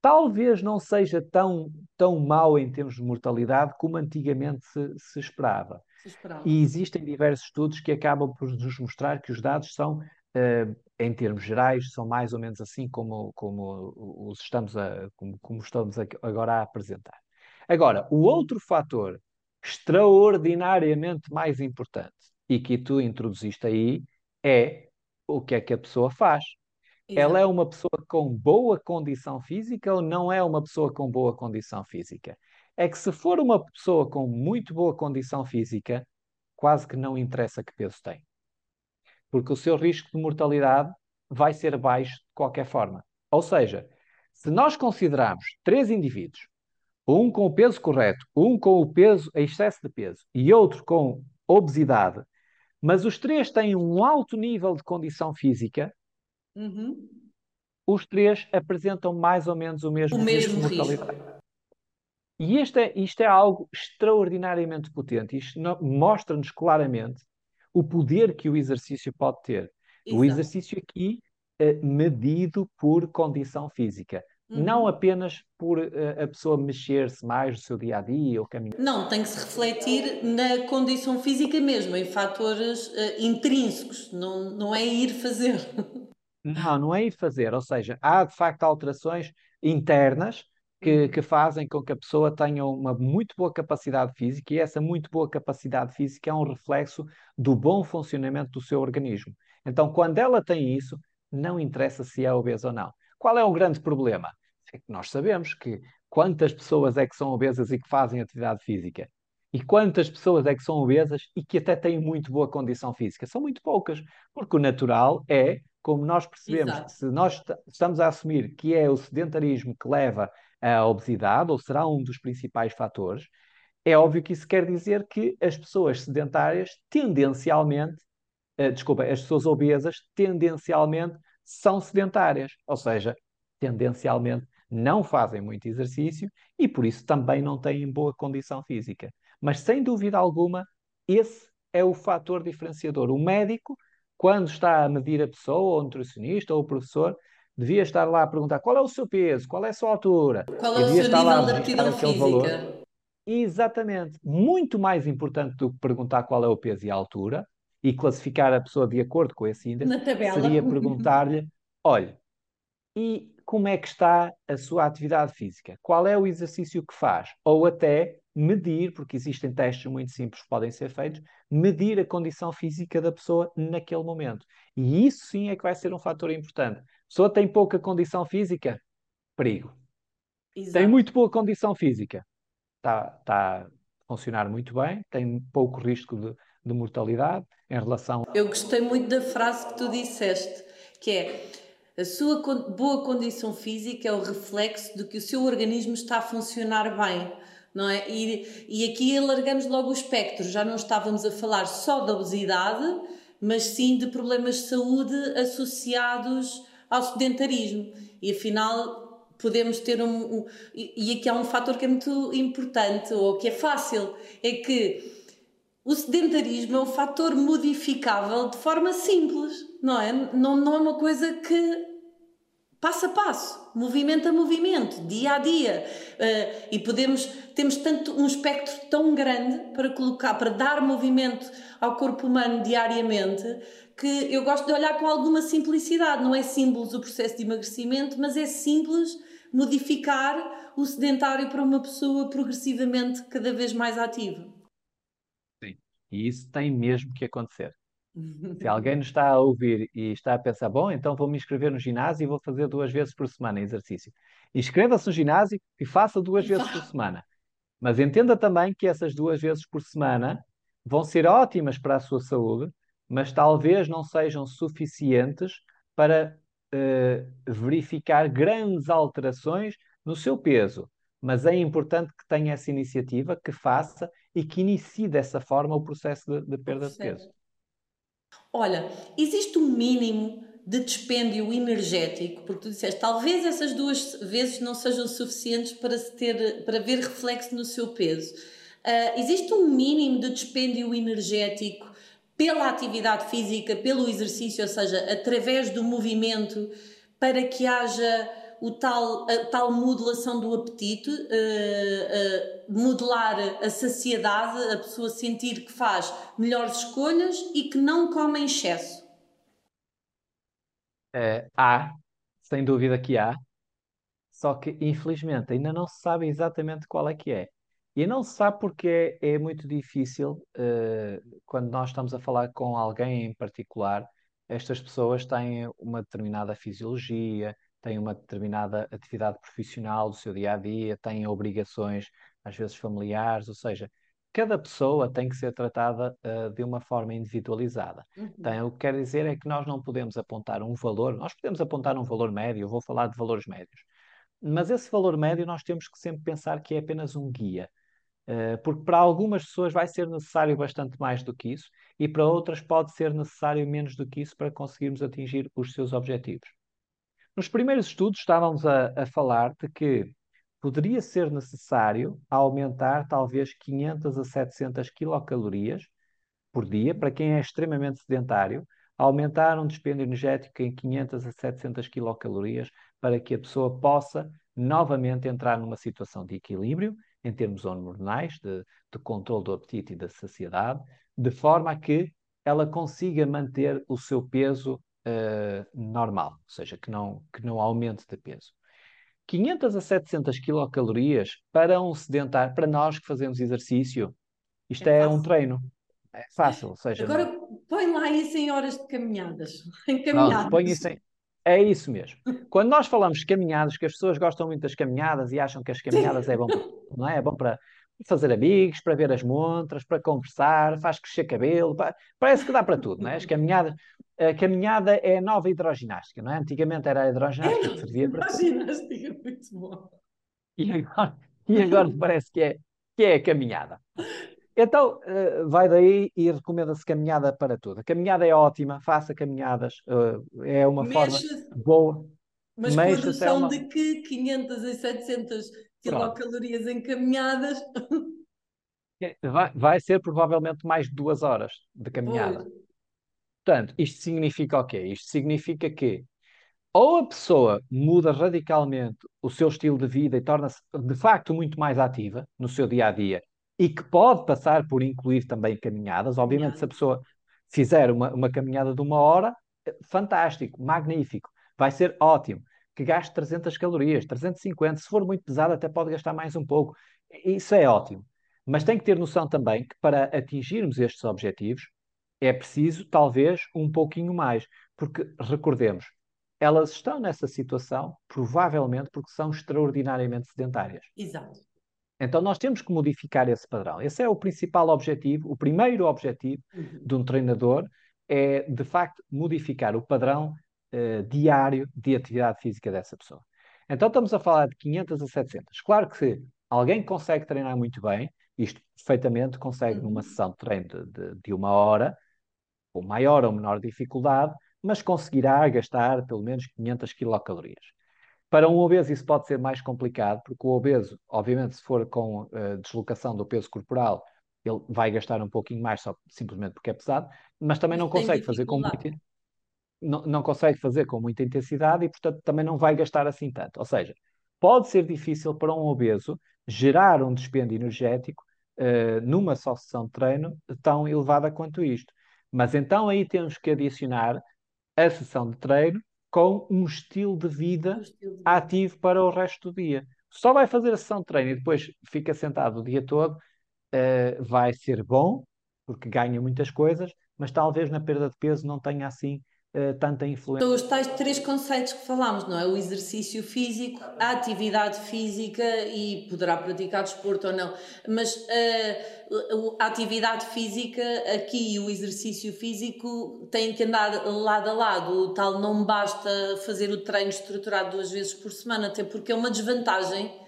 talvez não seja tão, tão mau em termos de mortalidade como antigamente se, se, esperava. se, esperava. E existem diversos estudos que acabam por nos mostrar que os dados são, uh, em termos gerais, são mais ou menos assim como, como os estamos, a, como, como estamos agora a apresentar. Agora, o outro fator extraordinariamente mais importante e que tu introduziste aí é o que é que a pessoa faz. Exato. Ela é uma pessoa com boa condição física ou não é uma pessoa com boa condição física? É que se for uma pessoa com muito boa condição física, quase que não interessa que peso tem. Porque o seu risco de mortalidade vai ser baixo de qualquer forma. Ou seja, se nós considerarmos três indivíduos um com o peso correto, um com o peso, excesso de peso e outro com obesidade, mas os três têm um alto nível de condição física, uhum. os três apresentam mais ou menos o mesmo, o mesmo risco de mortalidade. Risco. E isto é, isto é algo extraordinariamente potente. Isto mostra-nos claramente o poder que o exercício pode ter. Exato. O exercício aqui é medido por condição física não apenas por uh, a pessoa mexer-se mais no seu dia a dia ou caminhar. Não, tem que se refletir na condição física mesmo, em fatores uh, intrínsecos, não, não é ir fazer. Não, não é ir fazer, ou seja, há de facto alterações internas que, que, fazem com que a pessoa tenha uma muito boa capacidade física e essa muito boa capacidade física é um reflexo do bom funcionamento do seu organismo. Então, quando ela tem isso, não interessa se é obesa ou não. Qual é o grande problema? É que nós sabemos que quantas pessoas é que são obesas e que fazem atividade física? E quantas pessoas é que são obesas e que até têm muito boa condição física? São muito poucas, porque o natural é, como nós percebemos, Exato. se nós estamos a assumir que é o sedentarismo que leva à obesidade, ou será um dos principais fatores, é óbvio que isso quer dizer que as pessoas sedentárias tendencialmente, uh, desculpa, as pessoas obesas tendencialmente são sedentárias, ou seja, tendencialmente não fazem muito exercício e por isso também não têm boa condição física. Mas sem dúvida alguma, esse é o fator diferenciador. O médico, quando está a medir a pessoa, ou o nutricionista, ou o professor, devia estar lá a perguntar qual é o seu peso, qual é a sua altura. Qual é o seu nível de aptidão física? Valor. Exatamente. Muito mais importante do que perguntar qual é o peso e a altura e classificar a pessoa de acordo com esse índice, seria perguntar-lhe: olha, e como é que está a sua atividade física? Qual é o exercício que faz? Ou até medir, porque existem testes muito simples que podem ser feitos, medir a condição física da pessoa naquele momento. E isso sim é que vai ser um fator importante. A pessoa tem pouca condição física, perigo. Exato. Tem muito boa condição física, está tá a funcionar muito bem, tem pouco risco de, de mortalidade em relação. Eu gostei muito da frase que tu disseste, que é a sua boa condição física é o reflexo de que o seu organismo está a funcionar bem, não é? E, e aqui alargamos logo o espectro, já não estávamos a falar só da obesidade, mas sim de problemas de saúde associados ao sedentarismo. E afinal podemos ter um, um e aqui há um fator que é muito importante ou que é fácil, é que o sedentarismo é um fator modificável de forma simples, não é? Não, não é uma coisa que passo a passo, movimento a movimento, dia a dia. Uh, e podemos, temos tanto um espectro tão grande para colocar, para dar movimento ao corpo humano diariamente, que eu gosto de olhar com alguma simplicidade. Não é simples o processo de emagrecimento, mas é simples modificar o sedentário para uma pessoa progressivamente cada vez mais ativa. E isso tem mesmo que acontecer. Se alguém nos está a ouvir e está a pensar, bom, então vou me inscrever no ginásio e vou fazer duas vezes por semana exercício. Inscreva-se no ginásio e faça duas vezes por semana. Mas entenda também que essas duas vezes por semana vão ser ótimas para a sua saúde, mas talvez não sejam suficientes para uh, verificar grandes alterações no seu peso. Mas é importante que tenha essa iniciativa, que faça e que inicie dessa forma o processo de, de perda de peso. Olha, existe um mínimo de dispêndio energético, porque tu disseste, talvez essas duas vezes não sejam suficientes para, se ter, para ver reflexo no seu peso. Uh, existe um mínimo de dispêndio energético pela atividade física, pelo exercício, ou seja, através do movimento, para que haja o tal, a tal modulação do apetite, uh, uh, modelar a saciedade, a pessoa sentir que faz melhores escolhas e que não come em excesso? Uh, há, sem dúvida que há, só que infelizmente ainda não se sabe exatamente qual é que é. E não se sabe porque é, é muito difícil, quando nós estamos a falar com alguém em particular, estas pessoas têm uma determinada fisiologia, têm uma determinada atividade profissional do seu dia a dia, têm obrigações, às vezes familiares, ou seja, cada pessoa tem que ser tratada uh, de uma forma individualizada. Uhum. Então, o que quer dizer é que nós não podemos apontar um valor, nós podemos apontar um valor médio, eu vou falar de valores médios, mas esse valor médio nós temos que sempre pensar que é apenas um guia. Uh, porque para algumas pessoas vai ser necessário bastante mais do que isso, e para outras pode ser necessário menos do que isso para conseguirmos atingir os seus objetivos. Nos primeiros estudos estávamos a, a falar de que poderia ser necessário aumentar talvez 500 a 700 quilocalorias por dia. Para quem é extremamente sedentário, aumentar um dispêndio energético em 500 a 700 quilocalorias para que a pessoa possa novamente entrar numa situação de equilíbrio em termos hormonais, de, de controle do apetite e da saciedade, de forma a que ela consiga manter o seu peso uh, normal, ou seja, que não, que não aumente de peso. 500 a 700 quilocalorias para um sedentário, para nós que fazemos exercício, isto é, é um treino. É fácil, ou seja... Agora não... põe lá isso em horas de caminhadas. Em caminhadas. Pronto, põe isso em... É isso mesmo. Quando nós falamos de caminhadas, que as pessoas gostam muito das caminhadas e acham que as caminhadas é bom, não é? É bom para fazer amigos, para ver as montras, para conversar, faz crescer cabelo, para... parece que dá para tudo, não é? As caminhadas, a caminhada é a nova hidroginástica, não é? Antigamente era a hidroginástica que servia para. Hidroginástica, é muito bom. E agora, e agora parece que é, que é a caminhada. Então, uh, vai daí e recomenda-se caminhada para tudo. A caminhada é ótima, faça caminhadas, uh, é uma forma boa. Mas com a noção uma... de que 500 e 700 quilocalorias em caminhadas... Vai, vai, ser provavelmente mais de duas horas de caminhada. Pois. Portanto, isto significa o quê? Isto significa que ou a pessoa muda radicalmente o seu estilo de vida e torna-se de facto muito mais ativa no seu dia a dia e que pode passar por incluir também caminhadas. Obviamente, se a pessoa fizer uma, uma caminhada de uma hora, fantástico, magnífico, vai ser ótimo. Que gaste 300 calorias, 350, se for muito pesado, até pode gastar mais um pouco. Isso é ótimo. Mas tem que ter noção também que para atingirmos estes objetivos é preciso, talvez, um pouquinho mais. Porque, recordemos, elas estão nessa situação provavelmente porque são extraordinariamente sedentárias. Exato. Então nós temos que modificar esse padrão. Esse é o principal objetivo, o primeiro objetivo uhum. de um treinador é, de facto, modificar o padrão uh, diário de atividade física dessa pessoa. Então estamos a falar de 500 a 700. Claro que se alguém consegue treinar muito bem, isto perfeitamente consegue uhum. numa sessão de treino de, de, de uma hora, com maior ou menor dificuldade, mas conseguirá gastar pelo menos 500 quilocalorias. Para um obeso isso pode ser mais complicado, porque o obeso, obviamente, se for com uh, deslocação do peso corporal, ele vai gastar um pouquinho mais só simplesmente porque é pesado, mas também não consegue fazer com muita, não, não consegue fazer com muita intensidade e, portanto, também não vai gastar assim tanto. Ou seja, pode ser difícil para um obeso gerar um dispêndio energético uh, numa só sessão de treino tão elevada quanto isto. Mas então aí temos que adicionar a sessão de treino com um estilo de vida, um estilo de vida. ativo para o resto do dia. Só vai fazer a sessão de treino e depois fica sentado o dia todo, uh, vai ser bom, porque ganha muitas coisas, mas talvez na perda de peso não tenha assim uh, tanta influência. São os tais três conceitos que falámos, não é? O exercício físico, a atividade física e poderá praticar desporto ou não. Mas uh, a atividade física aqui e o exercício físico têm que andar lado a lado. O tal não basta fazer o treino estruturado duas vezes por semana, até porque é uma desvantagem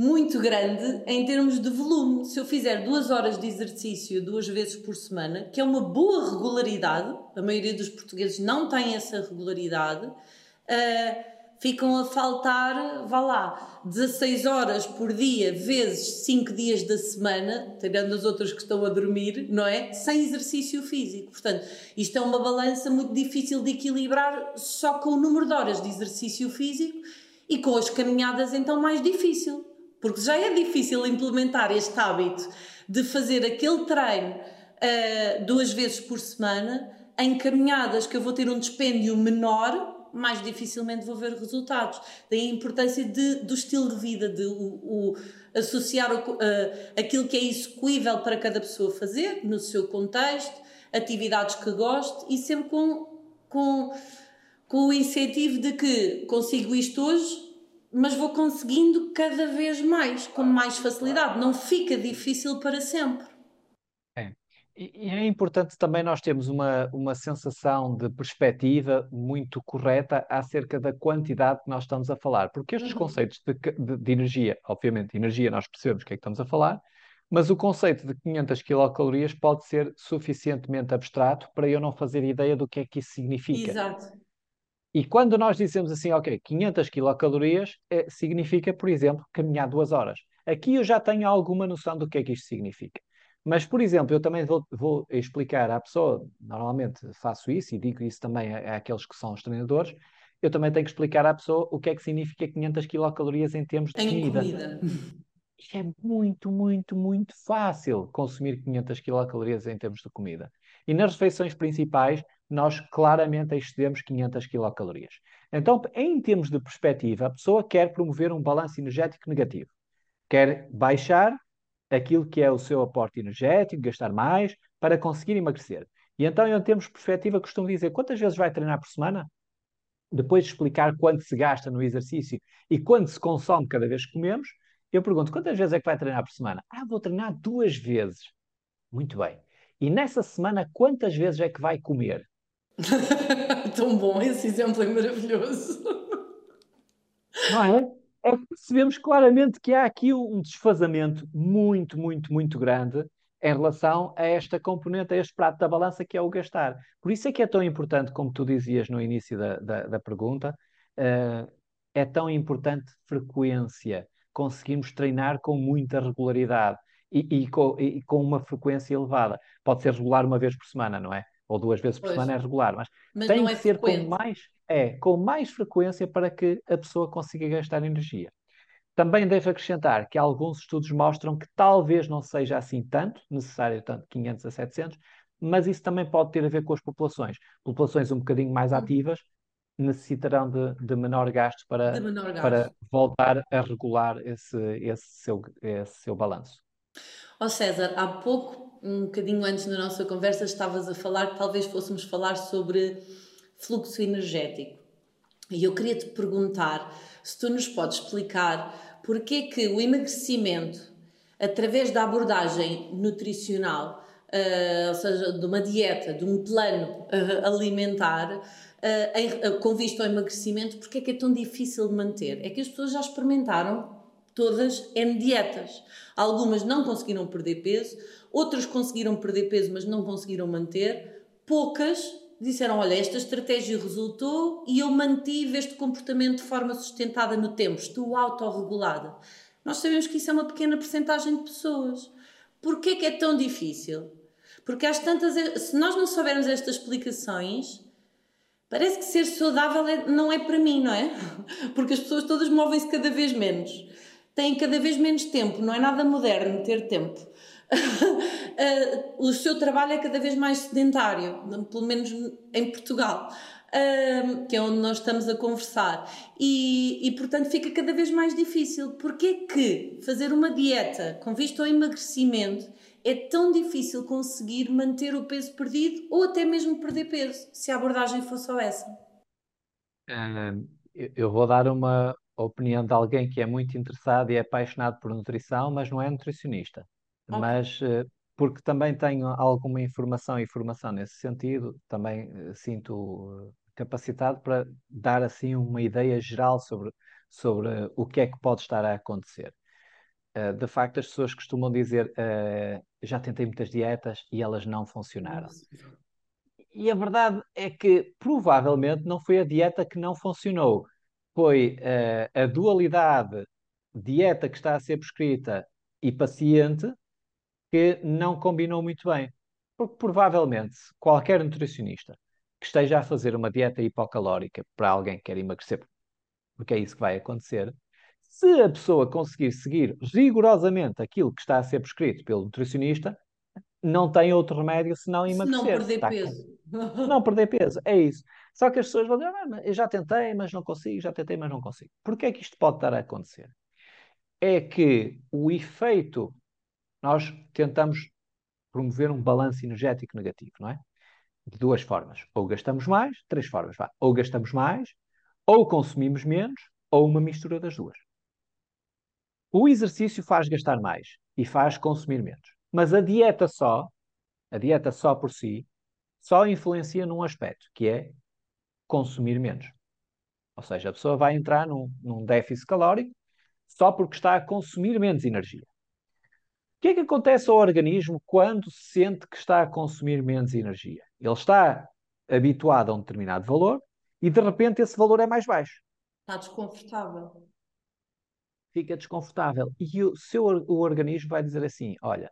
muito grande em termos de volume. Se eu fizer duas horas de exercício duas vezes por semana, que é uma boa regularidade, a maioria dos portugueses não tem essa regularidade, uh, ficam a faltar, vá lá, 16 horas por dia vezes 5 dias da semana, tirando as outras que estão a dormir, não é? Sem exercício físico. Portanto, isto é uma balança muito difícil de equilibrar só com o número de horas de exercício físico e com as caminhadas, então, mais difícil porque já é difícil implementar este hábito de fazer aquele treino uh, duas vezes por semana em caminhadas que eu vou ter um dispêndio menor, mais dificilmente vou ver resultados. Daí a importância de, do estilo de vida, de o, o associar o, uh, aquilo que é execuível para cada pessoa fazer, no seu contexto, atividades que goste e sempre com, com, com o incentivo de que consigo isto hoje, mas vou conseguindo cada vez mais, com mais facilidade. Não fica difícil para sempre. É. E é importante também nós termos uma, uma sensação de perspectiva muito correta acerca da quantidade que nós estamos a falar, porque estes uhum. conceitos de, de, de, energia, obviamente, energia nós percebemos o que é que estamos a falar, mas o conceito de 500 quilocalorias pode ser suficientemente abstrato para eu não fazer ideia do que é que isso significa. Exato. E quando nós dizemos assim, ok, 500 quilocalorias, é, significa, por exemplo, caminhar duas horas. Aqui eu já tenho alguma noção do que é que isto significa. Mas, por exemplo, eu também vou, vou explicar à pessoa, normalmente faço isso e digo isso também a, a aqueles que são os treinadores, eu também tenho que explicar à pessoa o que é que significa 500 quilocalorias em termos de em comida. comida. É muito, muito, muito fácil consumir 500 quilocalorias em termos de comida. E nas refeições principais, nós claramente excedemos 500 quilocalorias. Então, em termos de perspectiva, a pessoa quer promover um balanço energético negativo. Quer baixar aquilo que é o seu aporte energético, gastar mais, para conseguir emagrecer. E então, em termos de perspectiva, costumo dizer quantas vezes vai treinar por semana? Depois de explicar quanto se gasta no exercício e quanto se consome cada vez que comemos, eu pergunto quantas vezes é que vai treinar por semana? Ah, vou treinar duas vezes. Muito bem. E nessa semana, quantas vezes é que vai comer? Tão bom, esse exemplo é maravilhoso. Não é? É que percebemos claramente que há aqui um desfazamento muito, muito, muito grande em relação a esta componente, a este prato da balança que é o gastar. Por isso é que é tão importante, como tu dizias no início da, da, da pergunta, uh, é tão importante frequência, conseguirmos treinar com muita regularidade e, e, com, e, com, uma frequência elevada. Pode ser regular uma vez por semana, não é? Ou duas vezes por pois. semana é regular, mas, mas tem que é ser frequente. com mais, é, com mais frequência para que a pessoa consiga gastar energia. Também devo acrescentar que alguns estudos mostram que talvez não seja assim tanto, necessário tanto 500 a 700, mas isso também pode ter a ver com as populações. Populações um bocadinho mais hum. ativas necessitarão de, de menor gasto para, menor gasto. para voltar a regular esse, esse, seu, esse seu balanço. Ó oh César, há pouco, um bocadinho antes da nossa conversa, estavas a falar que talvez fôssemos falar sobre fluxo energético. E eu queria te perguntar se tu nos podes explicar porque que o emagrecimento, através da abordagem nutricional, uh, ou seja, de uma dieta, de um plano uh, alimentar, em, com vista ao emagrecimento, porque é que é tão difícil de manter? É que as pessoas já experimentaram todas em dietas. Algumas não conseguiram perder peso, outras conseguiram perder peso, mas não conseguiram manter. Poucas disseram: Olha, esta estratégia resultou e eu mantive este comportamento de forma sustentada no tempo, estou autorregulada. Nós sabemos que isso é uma pequena porcentagem de pessoas. Porquê que é tão difícil? Porque às tantas, se nós não soubermos estas explicações, parece que ser saudável é, não é para mim, não é? Porque as pessoas todas movem-se cada vez menos têm cada vez menos tempo, não é nada moderno ter tempo. uh, o seu trabalho é cada vez mais sedentário, pelo menos em Portugal, uh, que é onde nós estamos a conversar, e, e portanto fica cada vez mais difícil. Porquê que fazer uma dieta com vista ao emagrecimento é tão difícil conseguir manter o peso perdido ou até mesmo perder peso, se a abordagem fosse só essa? Uh, eu vou dar uma, a opinião de alguém que é muito interessado e é apaixonado por nutrição, mas não é nutricionista. Okay. Mas eh, porque também tenho alguma informação e formação nesse sentido, também eh, sinto eh, capacitado para dar assim uma ideia geral sobre, sobre o que é que pode estar a acontecer. de facto, as pessoas costumam dizer já tentei muitas dietas e elas não funcionaram. E a verdade é que provavelmente não foi a dieta que não funcionou, foi uh, a dualidade dieta que está a ser prescrita e paciente que não combinou muito bem. Porque provavelmente qualquer nutricionista que esteja a fazer uma dieta hipocalórica para alguém que quer emagrecer, porque é isso que vai acontecer, se a pessoa conseguir seguir rigorosamente aquilo que está a ser prescrito pelo nutricionista, não tem outro remédio senão emagrecer. Se não perder está peso. Não perder peso, é isso. Só que as pessoas vão dizer, ah, eu já tentei, mas não consigo, já tentei, mas não consigo. Porquê é que isto pode estar a acontecer? É que o efeito, nós tentamos promover um balanço energético negativo, não é? De duas formas. Ou gastamos mais, três formas, vá. Ou gastamos mais, ou consumimos menos, ou uma mistura das duas. O exercício faz gastar mais e faz consumir menos. Mas a dieta só, a dieta só por si, só influencia num aspecto, que é consumir menos. Ou seja, a pessoa vai entrar num, num déficit calórico só porque está a consumir menos energia. O que é que acontece ao organismo quando sente que está a consumir menos energia? Ele está habituado a um determinado valor e de repente esse valor é mais baixo. Está desconfortável. Fica desconfortável. E o seu o organismo vai dizer assim: olha,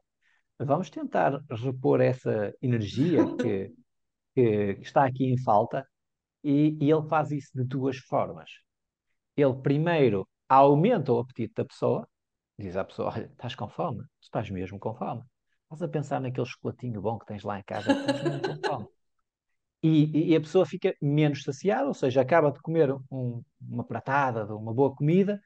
vamos tentar repor essa energia que, que, que está aqui em falta. E, e ele faz isso de duas formas. Ele primeiro aumenta o apetite da pessoa, diz à pessoa: Olha, estás com fome? Tu estás mesmo com fome. Estás a pensar naquele chocolatinho bom que tens lá em casa, estás mesmo com fome. E, e, a pessoa fica menos saciada, ou seja, acaba de comer um, uma pratada de uma boa comida,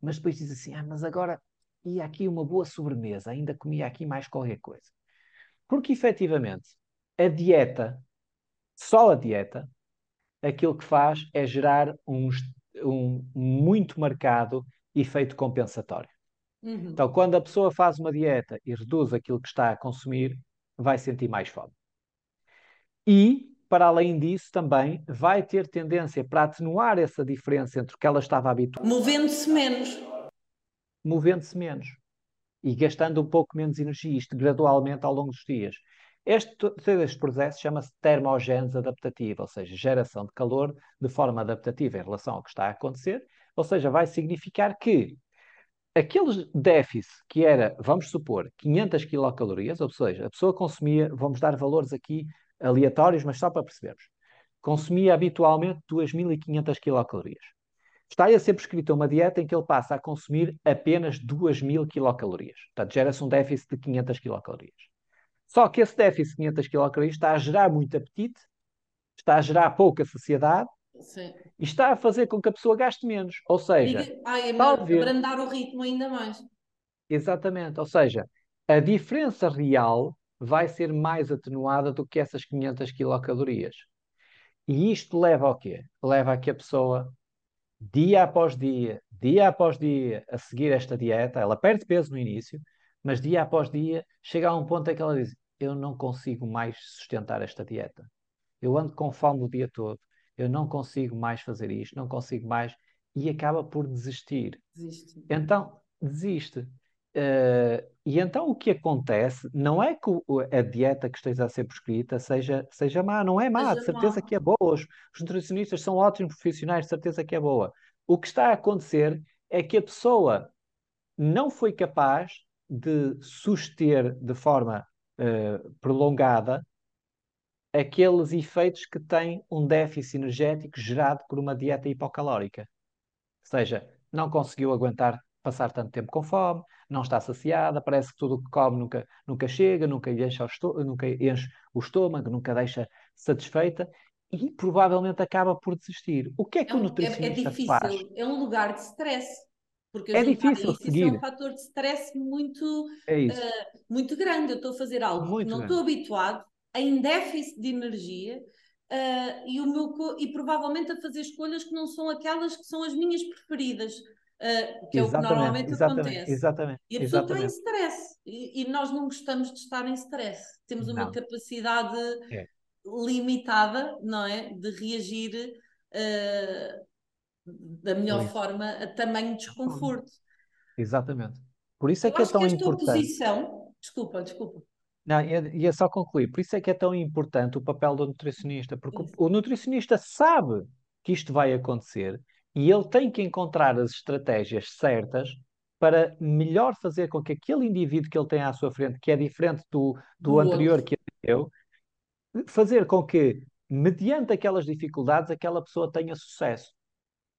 mas depois diz assim: Ah, mas agora ia aqui uma boa sobremesa, ainda comia aqui mais qualquer coisa. Porque efetivamente, a dieta, só a dieta, aquilo que faz é gerar um, um muito marcado efeito compensatório. Uhum. Então, quando a pessoa faz uma dieta e reduz aquilo que está a consumir, vai sentir mais fome. E, para além disso, também vai ter tendência para atenuar essa diferença entre o que ela estava habituada. Movendo-se menos. Movendo-se menos. E gastando um pouco menos energia, isto gradualmente ao longo dos dias. Este, este processo chama-se termogênese adaptativa, ou seja, geração de calor de forma adaptativa em relação ao que está a acontecer, ou seja, vai significar que aquele déficit que era, vamos supor, 500 quilocalorias, ou seja, a pessoa consumia, vamos dar valores aqui aleatórios, mas só para percebermos, consumia habitualmente 2.500 quilocalorias. Está a ser prescrita uma dieta em que ele passa a consumir apenas 2.000 quilocalorias. Portanto, gera-se um déficit de 500 quilocalorias. Só que esse déficit de 500 quilocalorias está a gerar muito apetite, está a gerar pouca saciedade Sim. e está a fazer com que a pessoa gaste menos. Ou seja, Diga, ai, é talvez... abrandar o ritmo ainda mais. Exatamente. Ou seja, a diferença real vai ser mais atenuada do que essas 500 quilocalorias. E isto leva ao quê? Leva a que a pessoa, dia após dia, dia após dia, a seguir esta dieta, ela perde peso no início, mas dia após dia chega a um ponto em que ela diz: Eu não consigo mais sustentar esta dieta. Eu ando com fome o dia todo. Eu não consigo mais fazer isto, não consigo mais. E acaba por desistir. Desiste. Então, desiste. Uh, e então o que acontece não é que a dieta que esteja a ser prescrita seja, seja má, não é má, de certeza má. que é boa. Os, os nutricionistas são ótimos profissionais, de certeza que é boa. O que está a acontecer é que a pessoa não foi capaz de suster de forma uh, prolongada aqueles efeitos que tem um déficit energético gerado por uma dieta hipocalórica. Ou seja, não conseguiu aguentar passar tanto tempo com fome, não está saciada, parece que tudo o que come nunca, nunca chega, nunca enche, o nunca enche o estômago, nunca deixa satisfeita e provavelmente acaba por desistir. O que é que é o nutricionista é, é difícil, faz? É um lugar de stress. Porque é difícil isso, seguir. Isso é um fator de stress muito, é uh, muito grande. Eu estou a fazer algo muito que não estou habituado, em déficit de energia, uh, e, o meu, e provavelmente a fazer escolhas que não são aquelas que são as minhas preferidas. Uh, que exatamente, é o que normalmente exatamente, acontece. Exatamente, e a pessoa está em stress. E, e, nós não gostamos de estar em stress. Temos não. uma capacidade é. limitada, não é? De reagir uh, da melhor forma a tamanho desconforto. Exatamente. Por isso é Eu que é tão que esta importante. Oposição... Desculpa, desculpa. Não, ia só concluir. Por isso é que é tão importante o papel do nutricionista, porque isso. o nutricionista sabe que isto vai acontecer e ele tem que encontrar as estratégias certas para melhor fazer com que aquele indivíduo que ele tem à sua frente, que é diferente do, do, do anterior outro. que ele deu, fazer com que, mediante aquelas dificuldades, aquela pessoa tenha sucesso.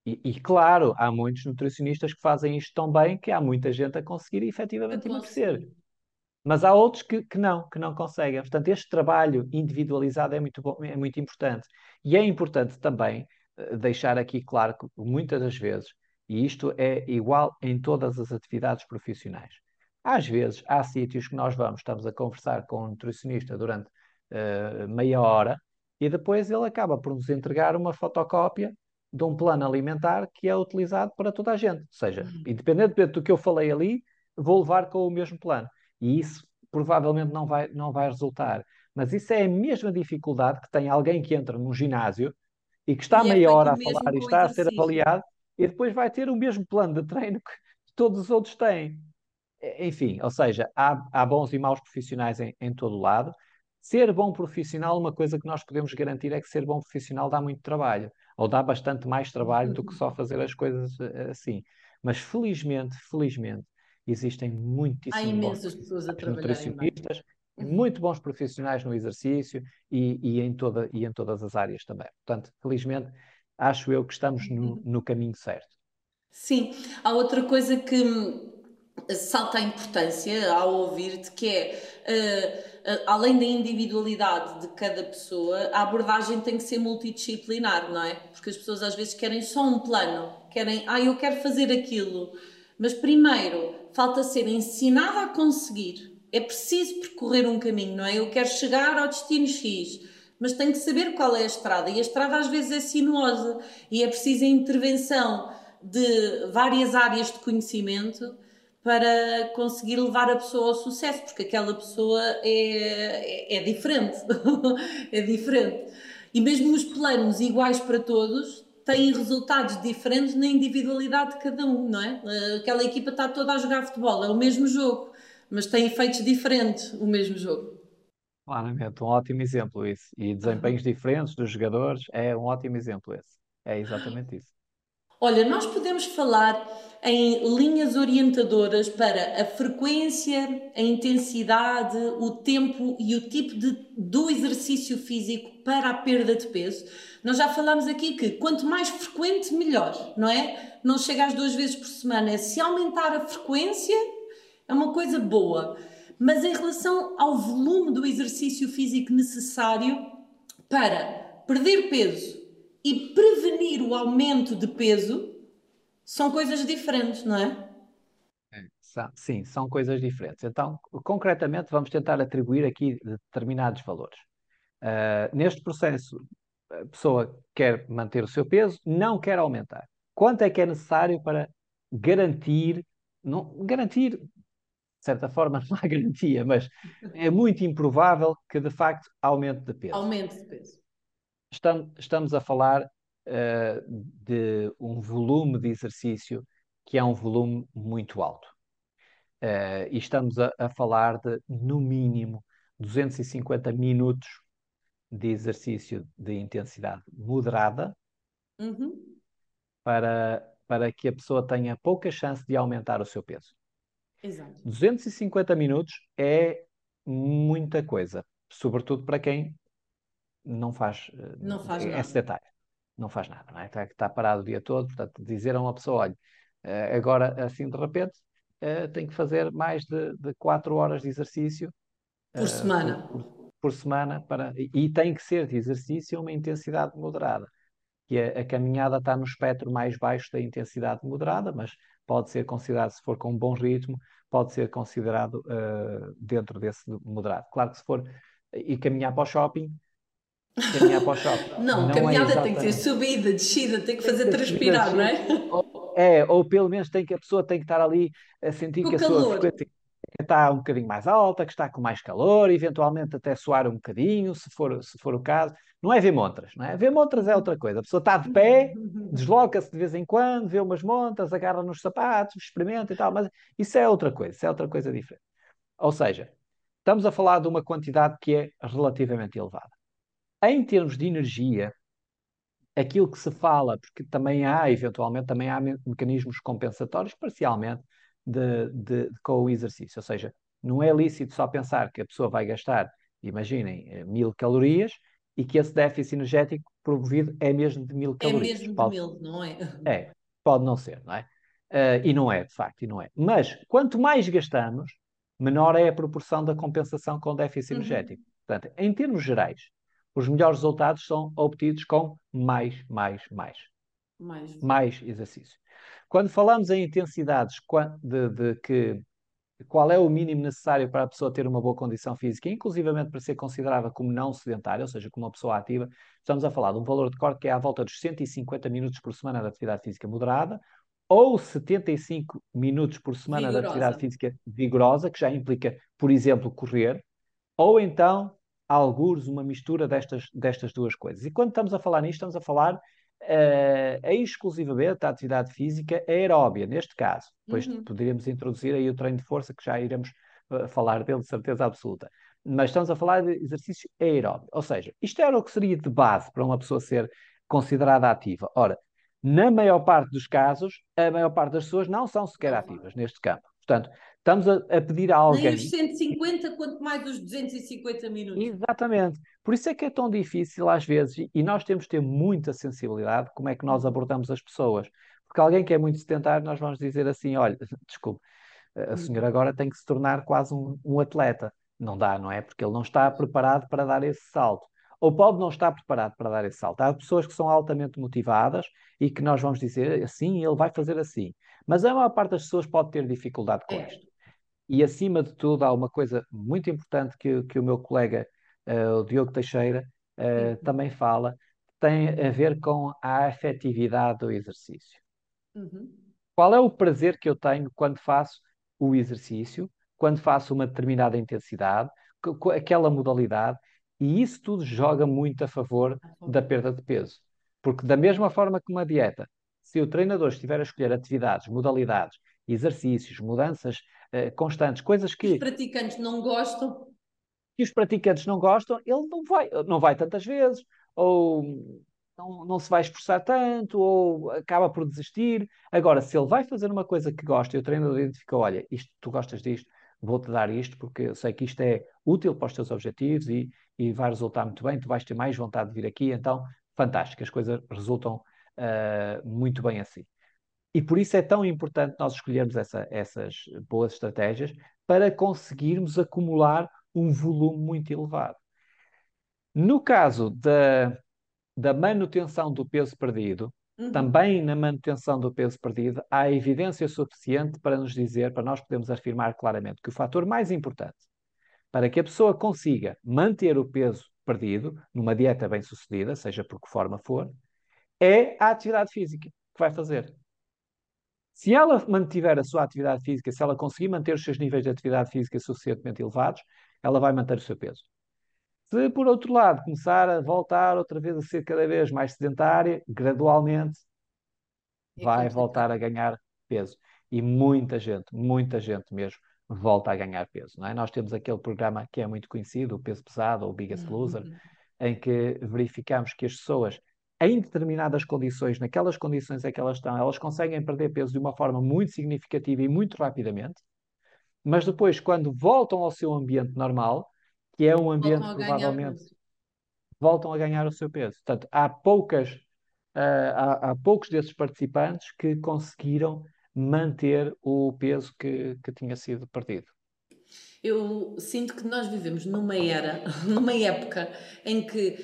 E, e, claro, há muitos nutricionistas que fazem isto tão bem que há muita gente a conseguir efetivamente emagrecer. Mas há outros que, que não, que não conseguem. Portanto, este trabalho individualizado é muito, bom, é muito importante. E é importante também uh, deixar aqui claro que muitas das vezes, e isto é igual em todas as atividades profissionais, às vezes há sítios que nós vamos, estamos a conversar com um nutricionista durante uh, meia hora e depois ele acaba por nos entregar uma fotocópia de um plano alimentar que é utilizado para toda a gente. Ou seja, uhum. independentemente do que eu falei ali, vou levar com o mesmo plano. E isso provavelmente não vai, não vai resultar. Mas isso é a mesma dificuldade que tem alguém que entra num ginásio e que está e é meia hora a falar e está a ser avaliado e depois vai ter o mesmo plano de treino que todos os outros têm. Enfim, ou seja, há, há bons e maus profissionais em, em todo o lado. Ser bom profissional, uma coisa que nós podemos garantir é que ser bom profissional dá muito trabalho ou dá bastante mais trabalho do que só fazer as coisas eh, assim. Mas felizmente, felizmente, existem muitíssimo bons pessoas a nutricionistas, uhum. muito bons profissionais no exercício e, e, em toda, e em todas as áreas também. Portanto, felizmente, acho eu que estamos no, uhum. no caminho certo. Sim, há outra coisa que salta a importância ao ouvir-te, que é, uh, além da individualidade de cada pessoa, a abordagem tem que ser multidisciplinar, não é? Porque as pessoas às vezes querem só um plano, querem, ah, eu quero fazer aquilo, mas primeiro falta ser ensinada a conseguir. É preciso percorrer um caminho, não é? Eu quero chegar ao destino X, mas tenho que saber qual é a estrada, e a estrada às vezes é sinuosa, e é preciso a intervenção de várias áreas de conhecimento para conseguir levar a pessoa ao sucesso, porque aquela pessoa é, é, é diferente. é diferente. E mesmo os planos iguais para todos têm resultados diferentes na individualidade de cada um, não é? Aquela equipa está toda a jogar futebol, é o mesmo jogo, mas tem efeitos diferentes o mesmo jogo. Claramente, um ótimo exemplo isso. E desempenhos diferentes dos jogadores é um ótimo exemplo esse. É exatamente isso. Olha, nós podemos falar em linhas orientadoras para a frequência, a intensidade, o tempo e o tipo de, do exercício físico para a perda de peso. Nós já falamos aqui que quanto mais frequente, melhor, não é? Não chega às duas vezes por semana. Se aumentar a frequência, é uma coisa boa. Mas em relação ao volume do exercício físico necessário para perder peso e prevenir o aumento de peso são coisas diferentes, não é? é sim, são coisas diferentes. Então, concretamente, vamos tentar atribuir aqui determinados valores. Uh, neste processo, a pessoa quer manter o seu peso, não quer aumentar. Quanto é que é necessário para garantir, não, garantir, de certa forma, não há garantia, mas é muito improvável que de facto aumente de peso. Aumente de peso estamos, estamos a falar uh, de um volume de exercício que é um volume muito alto. Uh, e estamos a, a, falar de, no mínimo, 250 minutos de exercício de intensidade moderada uhum. para, para que a pessoa tenha pouca chance de aumentar o seu peso. Exato. 250 minutos é muita coisa, sobretudo para quem não faz, eh, não faz esse nada. detalhe. Não faz nada, não é? Está, está parado o dia todo, portanto, dizer a uma pessoa, olha, eh, agora assim de repente eh, tem que fazer mais de, de 4 horas de exercício por semana. Por, por, por, semana para, e tem que ser de exercício a uma intensidade moderada. Que a, a, caminhada está no espectro mais baixo da intensidade moderada, mas pode ser considerado, se for com um bom ritmo, pode ser considerado uh, dentro desse moderado. Claro que se for e caminhar para o shopping, caminhar para o shopping. Não, não caminhada é tem que ter subida, descida, tem que fazer tem que transpirar, não é? É, ou pelo menos tem que, a pessoa tem que estar ali a sentir que a calor. sua frequência está um bocadinho mais alta, que está com mais calor, eventualmente até suar um bocadinho, se for, se for o caso. Não é ver montras, não é? Ver montras é outra coisa. A pessoa está de pé, desloca-se de vez em quando, vê umas montras, agarra nos sapatos, experimenta e tal, mas isso é outra coisa, isso é outra coisa diferente. Ou seja, estamos a falar de uma quantidade que é relativamente elevada. Em termos de energia, aquilo que se fala, porque também há, eventualmente, também há mecanismos compensatórios, parcialmente, de, de, de, com o exercício. Ou seja, não é lícito só pensar que a pessoa vai gastar, imaginem, eh, mil calorias e que esse déficit energético promovido é mesmo de mil calorias. É mesmo pode, de mil, não é? É, pode não ser, não é? Uh, e não é, de facto, e não é. Mas quanto mais gastamos, menor é a proporção da compensação com déficit uhum. energético. Portanto, em termos gerais, os melhores resultados são obtidos com mais, mais, mais. Mais, mais exercício. Quando falamos em intensidades de, de, que qual é o mínimo necessário para a pessoa ter uma boa condição física, inclusivamente para ser considerada como não sedentária, ou seja, como uma pessoa ativa, estamos a falar de um valor de corte que é à volta dos 150 minutos por semana de atividade física moderada, ou 75 minutos por semana vigorosa. de atividade física vigorosa, que já implica, por exemplo, correr, ou então algures uma mistura destas, destas duas coisas. E quando estamos a falar nisto, estamos a falar uh, exclusivamente da atividade física aeróbia, neste caso. Depois uhum. poderíamos introduzir aí o treino de força, que já iremos uh, falar dele de certeza absoluta. Mas estamos a falar de exercício aeróbio. Ou seja, isto era o que seria de base para uma pessoa ser considerada ativa. Ora, na maior parte dos casos, a maior parte das pessoas não são sequer ativas neste campo. Portanto, estamos a, a pedir a alguém. Nem os 150, quanto mais os 250 minutos. Exatamente. Por isso é que é tão difícil às vezes, e nós temos de ter muita sensibilidade como é que nós uhum. abordamos as pessoas. Porque alguém que é muito sedentário, nós vamos dizer assim: olha, desculpe, a senhora uhum. agora tem que se tornar quase um, um atleta. Não dá, não é? Porque ele não está preparado para dar esse salto ou pode não estar preparado para dar esse salto. Há pessoas que são altamente motivadas e que nós vamos dizer assim, ele vai fazer assim. Mas a maior parte das pessoas pode ter dificuldade com é. isto. E acima de tudo, há uma coisa muito importante que, que o meu colega, uh, o Diogo Teixeira, uh, também fala, que tem a ver com a afetividade do exercício. Uhum. Qual é o prazer que eu tenho quando faço o exercício, quando faço uma determinada intensidade, aquela modalidade, e isso tudo joga muito a favor da perda de peso. Porque, da mesma forma que uma dieta, se o treinador estiver a escolher atividades, modalidades, exercícios, mudanças uh, constantes, coisas que. Os praticantes não gostam. Que os praticantes não gostam, ele não vai, não vai tantas vezes, ou não, não se vai esforçar tanto, ou acaba por desistir. Agora, se ele vai fazer uma coisa que gosta e o treinador identifica: olha, isto, tu gostas disto, vou-te dar isto porque eu sei que isto é útil para os teus objetivos e, e vai resultar muito bem, tu vais ter mais vontade de vir aqui, então, fantástico, as coisas resultam uh, muito bem assim. E por isso é tão importante nós escolhermos essa, essas boas estratégias para conseguirmos acumular um volume muito elevado. No caso da, da manutenção do peso perdido, uhum. também na manutenção do peso perdido, há evidência suficiente para nos dizer, para nós podermos afirmar claramente que o fator mais importante para que a pessoa consiga manter o peso perdido numa dieta bem sucedida, seja por que forma for, é a atividade física que vai fazer. Se ela mantiver a sua atividade física, se ela conseguir manter os seus níveis de atividade física suficientemente elevados, ela vai manter o seu peso. Se, por outro lado, começar a voltar outra vez a ser cada vez mais sedentária, gradualmente é vai voltar a ganhar peso. E muita gente, muita gente mesmo, volta a ganhar peso. Não é? Nós temos aquele programa que é muito conhecido, o peso pesado ou o Biggest uhum. Loser, em que verificamos que as pessoas, em determinadas condições, naquelas condições em que elas estão, elas conseguem perder peso de uma forma muito significativa e muito rapidamente, mas depois, quando voltam ao seu ambiente normal, que é um ambiente provavelmente voltam a ganhar o seu peso. Portanto, há poucas, uh, há, há poucos desses participantes que conseguiram manter o peso que, que tinha sido perdido. Eu sinto que nós vivemos numa era, numa época em que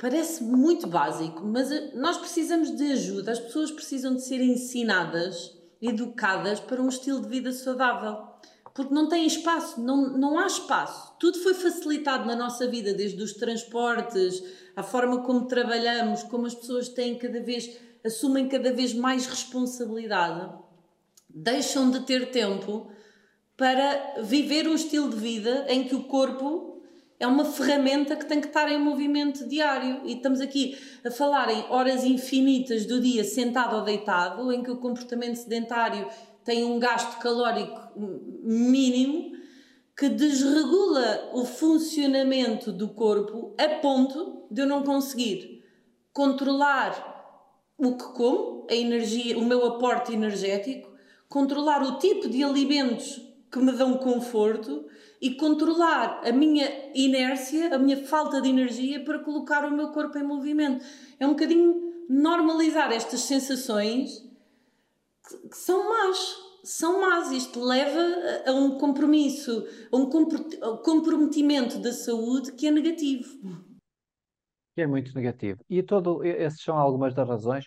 parece muito básico, mas nós precisamos de ajuda, as pessoas precisam de ser ensinadas, educadas para um estilo de vida saudável. Porque não tem espaço, não, não há espaço. Tudo foi facilitado na nossa vida, desde os transportes, a forma como trabalhamos, como as pessoas têm cada vez assumem cada vez mais responsabilidade, deixam de ter tempo para viver um estilo de vida em que o corpo é uma ferramenta que tem que estar em movimento diário. E estamos aqui a falar em horas infinitas do dia sentado ou deitado, em que o comportamento sedentário tem um gasto calórico mínimo que desregula o funcionamento do corpo a ponto de eu não conseguir controlar o que como, a energia, o meu aporte energético, controlar o tipo de alimentos que me dão conforto e controlar a minha inércia, a minha falta de energia para colocar o meu corpo em movimento. É um bocadinho normalizar estas sensações que, são más. São más. Isto leva a um compromisso, a um comprometimento da saúde que é negativo que é muito negativo. E todo, essas são algumas das razões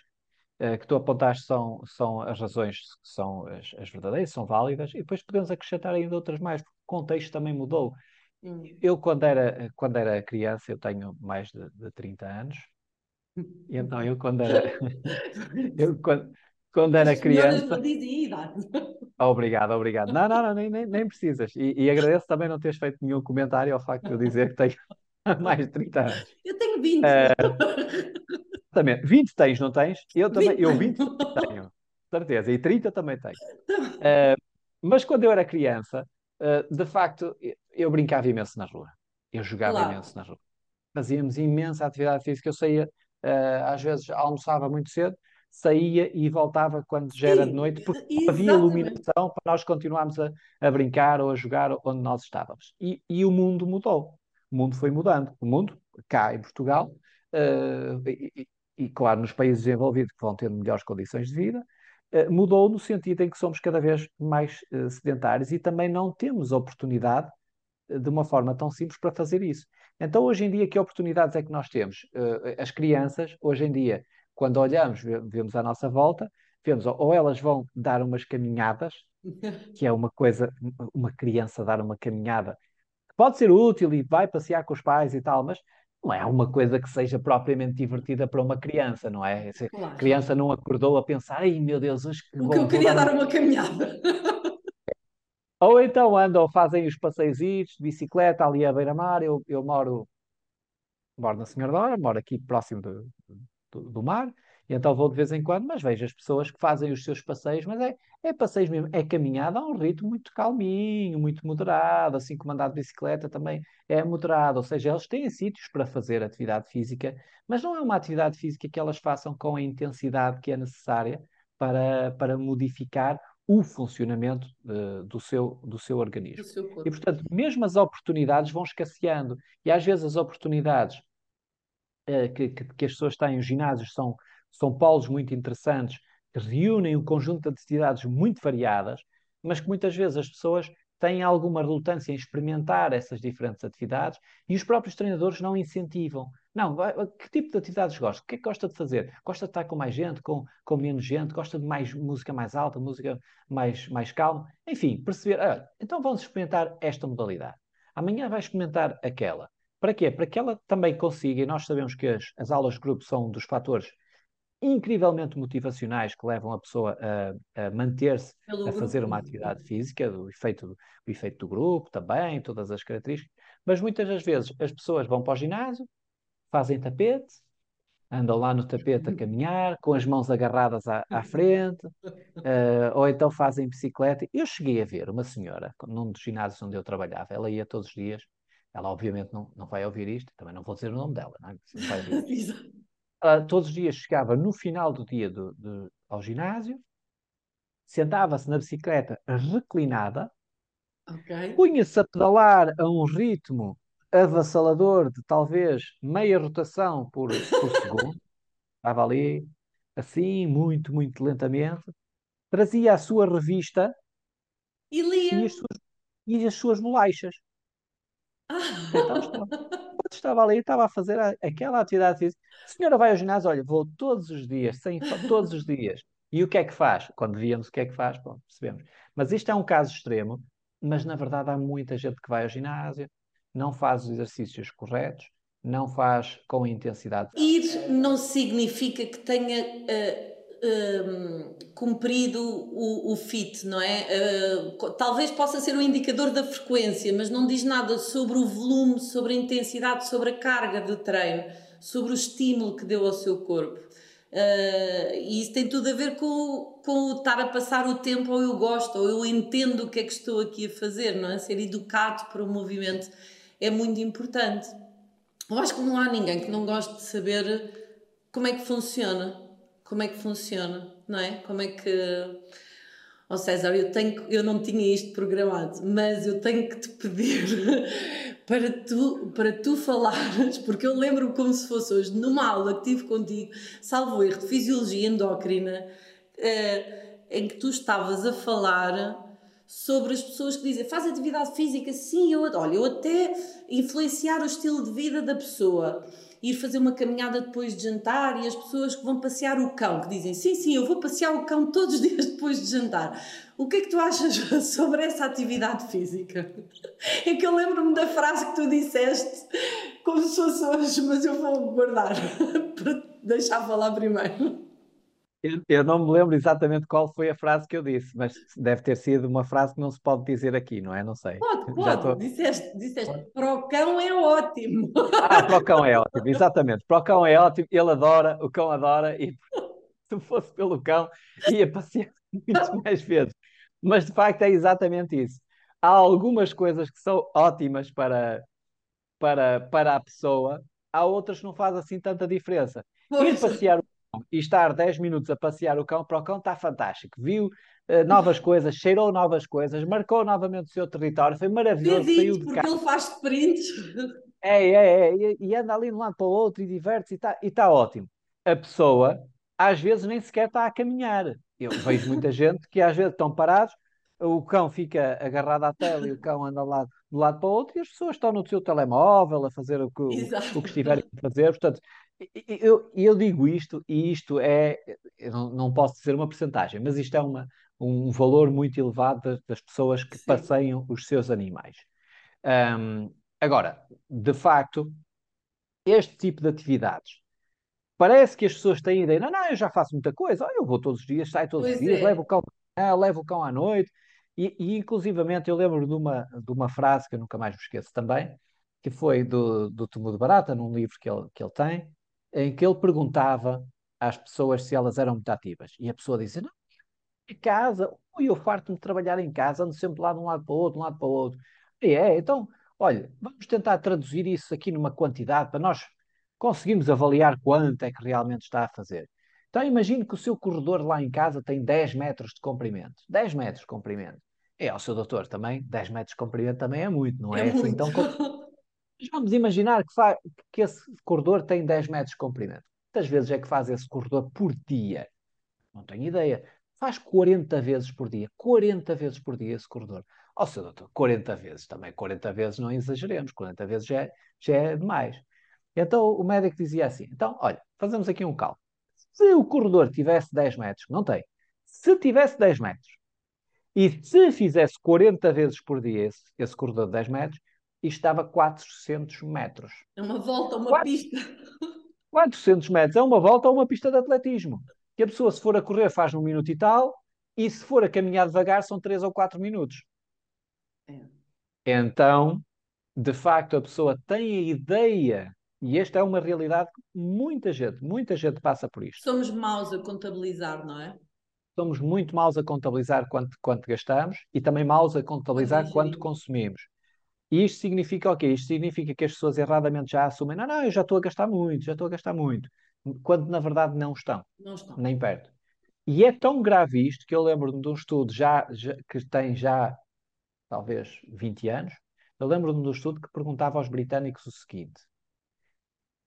que tu apontaste, são, são as razões que são as, as, verdadeiras, são válidas, e depois podemos acrescentar ainda outras mais, porque o contexto também mudou. Hum. Eu, quando era, quando era criança, eu tenho mais de, de 30 anos, e então eu, quando era, eu, quando, quando era criança. Obrigado, obrigado. Não, não, não nem, nem, nem precisas. E, e agradeço também não teres feito nenhum comentário ao facto de eu dizer que tenho mais de 30 anos. Eu tenho 20. Uh, exatamente. 20 tens, não tens? Eu também, 20. eu 20 tenho, certeza, e 30 também tenho. Uh, mas quando eu era criança, uh, de facto, eu brincava imenso na rua. Eu jogava claro. imenso na rua. Fazíamos imensa atividade física. Eu saía, às vezes almoçava muito cedo, saía e voltava quando já era de noite, porque não havia iluminação para nós continuarmos a, a, brincar ou a jogar onde nós estávamos. E, e, o mundo mudou. O mundo foi mudando. O mundo, cá em Portugal, uh, e, claro, nos países desenvolvidos que vão tendo melhores condições de vida, uh, mudou no sentido em que somos cada vez mais uh, sedentários e também não temos oportunidade de uma forma tão simples para fazer isso. Então, hoje em dia, que oportunidades é que nós temos? As crianças, hoje em dia, quando olhamos, vemos à nossa volta, vemos ou elas vão dar umas caminhadas, que é uma coisa, uma criança dar uma caminhada, pode ser útil e vai passear com os pais e tal, mas não é uma coisa que seja propriamente divertida para uma criança, não é? Se claro. a criança não acordou a pensar, ai meu Deus, hoje o que eu queria dar uma caminhada. Ou então andam, fazem os passeios de bicicleta ali à beira-mar. Eu, eu moro, moro na Senhora Dora, moro aqui próximo de, do, do mar, e então vou de vez em quando, mas vejo as pessoas que fazem os seus passeios, mas é, é passeios mesmo, é caminhada a um ritmo muito calminho, muito moderado, assim como andar de bicicleta também é moderado, ou seja, eles têm sítios para fazer atividade física, mas não é uma atividade física que elas façam com a intensidade que é necessária para, para modificar o funcionamento uh, do, seu, do seu organismo. Do seu e, portanto, mesmo as oportunidades vão escasseando. E às vezes as oportunidades eh, que, que, que, as pessoas têm, os ginásios são, são polos muito interessantes, que reúnem um conjunto de atividades muito variadas, mas que muitas vezes as pessoas têm alguma relutância em experimentar essas diferentes atividades e os próprios treinadores não incentivam. Não, que tipo de atividades gosta? O que é que gosta de fazer? Gosta de estar com mais gente, com, com menos gente? Gosta de mais música mais alta, música mais, mais calma? Enfim, perceber, ah, então vamos experimentar esta modalidade. Amanhã vai experimentar aquela. Para quê? Para que ela também consiga, e nós sabemos que as, as aulas de grupo são um dos fatores incrivelmente motivacionais que levam a pessoa a, a manter-se a fazer uma atividade física, o efeito, do, efeito do grupo também, todas as características, mas muitas das vezes as pessoas vão para o ginásio, fazem tapete, andam lá no tapete a caminhar, com as mãos agarradas à, à frente, uh, ou então fazem bicicleta. Eu cheguei a ver uma senhora, num dos ginásios onde eu trabalhava, ela ia todos os dias ela, obviamente, não, não vai ouvir isto, também não vou dizer o nome dela, não é? Não todos os dias chegava no final do dia do, do ao ginásio, sentava-se na bicicleta reclinada, okay. punha-se a pedalar a um ritmo avassalador de talvez meia rotação por, por segundo, estava ali, assim, muito, muito lentamente, trazia a sua revista e lia. E as suas, e as suas bolachas. Então estava, ali, estava a fazer a, aquela atividade física. A senhora vai ao ginásio, olha, vou todos os dias, sem, todos os dias. E o que é que faz? Quando víamos o que é que faz, bom, percebemos. Mas isto é um caso extremo, mas na verdade há muita gente que vai ao ginásio, não faz os exercícios corretos, não faz com intensidade. Ir não significa que tenha uh, um, cumprido o, o fit, não é? Uh, talvez possa ser um indicador da frequência, mas não diz nada sobre o volume, sobre a intensidade, sobre a carga do treino, sobre o estímulo que deu ao seu corpo. Uh, e isso tem tudo a ver com, com o estar a passar o tempo ou eu gosto, ou eu entendo o que é que estou aqui a fazer, não é? Ser educado para o movimento é muito importante. Eu acho que não há ninguém que não goste de saber como é que funciona como é que funciona, não é? Como é que. Ó oh César, eu, tenho, eu não tinha isto programado, mas eu tenho que te pedir para tu, para tu falares, porque eu lembro como se fosse hoje, numa aula que tive contigo, salvo erro, de Fisiologia Endócrina, eh, em que tu estavas a falar sobre as pessoas que dizem faz atividade física, sim, eu, olha, eu até influenciar o estilo de vida da pessoa ir fazer uma caminhada depois de jantar e as pessoas que vão passear o cão, que dizem sim, sim, eu vou passear o cão todos os dias depois de jantar. O que é que tu achas sobre essa atividade física? É que eu lembro-me da frase que tu disseste, como se fosse hoje, mas eu vou guardar para deixar falar primeiro. Eu, eu, não me lembro exatamente qual foi a frase que eu disse, mas deve ter sido uma frase que não se pode dizer aqui, não é? Não sei. Pode, pode. Tô... Disseste, disseste, para o cão é ótimo. Ah, para o cão é ótimo, exatamente. Para o cão é ótimo, ele adora, o cão adora, e se fosse pelo cão, ia passear muito mais vezes. Mas de facto é exatamente isso. Há algumas coisas que são ótimas para, para, para a pessoa, há outras que não fazem assim tanta diferença. Ir passear e estar 10 minutos a passear o cão para o cão está fantástico. Viu uh, novas coisas, cheirou novas coisas, marcou novamente o seu território, foi maravilhoso. Dito, saiu de porque ele faz prints. É, é, é, e, e anda ali de um lado para o outro e diverte-se e está tá ótimo. A pessoa, às vezes, nem sequer está a caminhar. Eu vejo muita gente que às vezes estão parados, o cão fica agarrado à tela e o cão anda lá de um lado para o outro e as pessoas estão no seu telemóvel a fazer o que, o, o que estiverem a fazer. Portanto, eu, eu digo isto e isto é, não, não posso dizer uma porcentagem, mas isto é uma, um valor muito elevado das, das pessoas que Sim. passeiam os seus animais. Um, agora, de facto, este tipo de atividades parece que as pessoas têm a ideia, não, não, eu já faço muita coisa, eu vou todos os dias, saio todos pois os dias, é. levo o cão, levo o cão à noite, e, e, inclusivamente eu lembro de uma, de uma frase que eu nunca mais me esqueço também, que foi do, do Tomo de Barata, num livro que ele, que ele tem, em que ele perguntava às pessoas se elas eram muito ativas. E a pessoa dizia, não, em casa, ui, eu farto-me de trabalhar em casa, ando sempre lá de um lado para o outro, de um lado para o outro. E é, então, olha, vamos tentar traduzir isso aqui numa quantidade para nós conseguirmos avaliar quanto é que realmente está a fazer. Então imagine que o seu corredor lá em casa tem 10 metros de comprimento. 10 metros de comprimento. É, ao seu doutor também, 10 metros de comprimento também é muito, não é? é. Então, vamos imaginar que, faz, que esse corredor tem 10 metros de comprimento. Quantas vezes é que faz esse corredor por dia? Não tenho ideia. Faz 40 vezes por dia. 40 vezes por dia esse corredor. Ó, oh, seu doutor, 40 vezes também. 40 vezes não exageremos. 40 vezes já é, já é demais. Então o médico dizia assim: então, olha, fazemos aqui um cálculo. Se o corredor tivesse 10 metros, não tem. Se tivesse 10 metros e se fizesse 40 vezes por dia esse, esse corredor de 10 metros, isto estava 400 metros. É uma volta, uma 4, pista. 400 metros é uma volta a uma pista de atletismo. Que a pessoa, se for a correr, faz num minuto e tal, e se for a caminhar devagar, são 3 ou 4 minutos. É. Então, de facto, a pessoa tem a ideia, e esta é uma realidade que muita gente, muita gente passa por isto. Somos maus a contabilizar, não é? Somos muito maus a contabilizar quanto, quanto gastamos e também maus a contabilizar quanto consumimos. E isto significa o quê? Isto significa que as pessoas erradamente já assumem, não, não, eu já estou a gastar muito, já estou a gastar muito, quando na verdade não estão, não estão. nem perto. E é tão grave isto que eu lembro-me de um estudo já, já, que tem já talvez 20 anos, eu lembro-me de um estudo que perguntava aos britânicos o seguinte: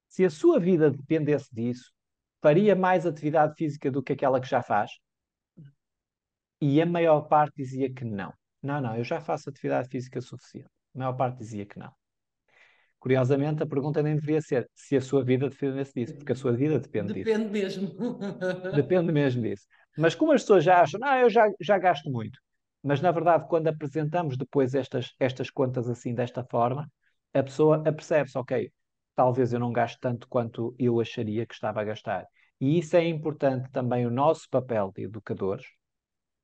se a sua vida dependesse disso, faria mais atividade física do que aquela que já faz? E a maior parte dizia que não. Não, não, eu já faço atividade física suficiente. A maior parte dizia que não. Curiosamente, a pergunta nem deveria ser se a sua vida dependesse disso, porque a sua vida depende, depende disso. Depende mesmo. Depende mesmo disso. Mas como as pessoas já acham, ah, eu já, já gasto muito. Mas, na verdade, quando apresentamos depois estas, estas contas assim, desta forma, a pessoa apercebe-se, ok, talvez eu não gaste tanto quanto eu acharia que estava a gastar. E isso é importante também, o nosso papel de educadores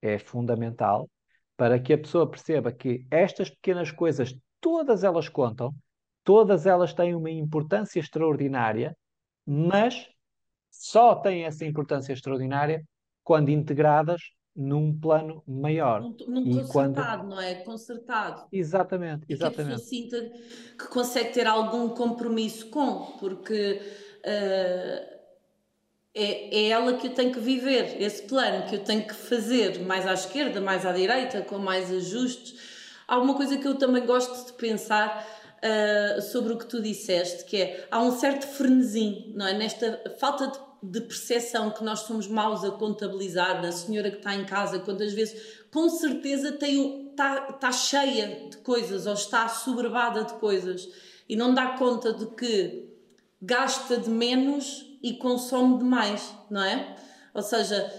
é fundamental para que a pessoa perceba que estas pequenas coisas, todas elas contam, todas elas têm uma importância extraordinária, mas só têm essa importância extraordinária quando integradas num plano maior. Num, num e concertado, quando... não é? Concertado. Exatamente, exatamente. E que a pessoa sinta que consegue ter algum compromisso com, porque uh, é, é ela que eu tenho que viver, esse plano que eu tenho que fazer mais à esquerda, mais à direita, com mais ajustes. Há uma coisa que eu também gosto de pensar uh, sobre o que tu disseste, que é há um certo frenesim, não é? Nesta falta de, de percepção que nós somos maus a contabilizar, da senhora que está em casa, quantas vezes com certeza tem, está, está cheia de coisas ou está soberbada de coisas e não dá conta de que gasta de menos e consome demais, não é? Ou seja,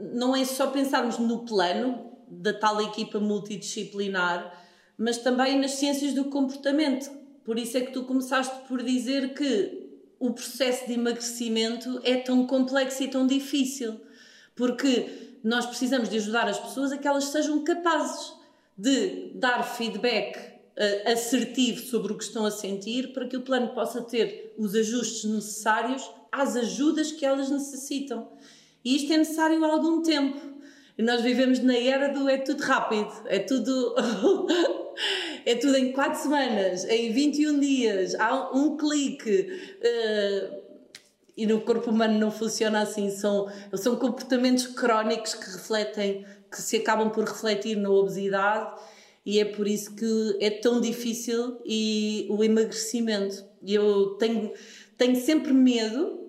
não é só pensarmos no plano da tal equipa multidisciplinar, mas também nas ciências do comportamento. Por isso é que tu começaste por dizer que o processo de emagrecimento é tão complexo e tão difícil, porque nós precisamos de ajudar as pessoas a que elas sejam capazes de dar feedback uh, assertivo sobre o que estão a sentir para que o plano possa ter os ajustes necessários às ajudas que elas necessitam. E isto é necessário há algum tempo. E nós vivemos na era do é tudo rápido, é tudo. é tudo em 4 semanas, em 21 dias, há um clique. Uh, e no corpo humano não funciona assim. São, são comportamentos crónicos que refletem, que se acabam por refletir na obesidade e é por isso que é tão difícil e o emagrecimento. Eu tenho, tenho sempre medo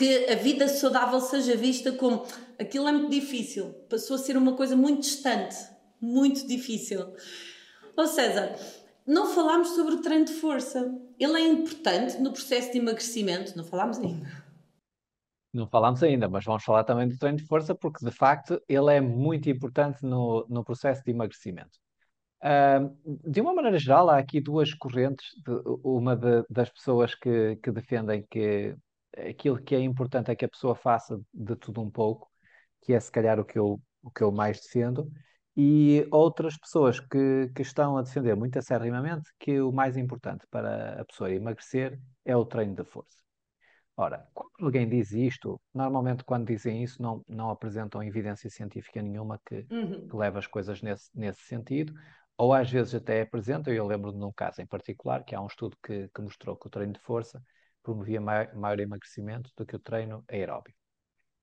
que a vida saudável seja vista como aquilo é muito difícil, passou a ser uma coisa muito distante, muito difícil. Ô César, não falámos sobre o treino de força. Ele é importante no processo de emagrecimento, não falámos ainda. Não falámos ainda, mas vamos falar também do treino de força, porque de facto ele é muito importante no, no processo de emagrecimento. Uh, de uma maneira geral, há aqui duas correntes. De, uma de, das pessoas que, que defendem que aquilo que é importante é que a pessoa faça de tudo um pouco, que é se calhar o que eu, o que eu mais defendo, e outras pessoas que, que estão a defender muito acerrimamente que o mais importante para a pessoa emagrecer é o treino de força. Ora, quando alguém diz isto, normalmente quando dizem isso não, não apresentam evidência científica nenhuma que, uhum. que leve as coisas nesse, nesse sentido, ou às vezes até apresentam, eu lembro de um caso em particular, que há um estudo que, que mostrou que o treino de força promovia maior, maior emagrecimento do que o treino aeróbico.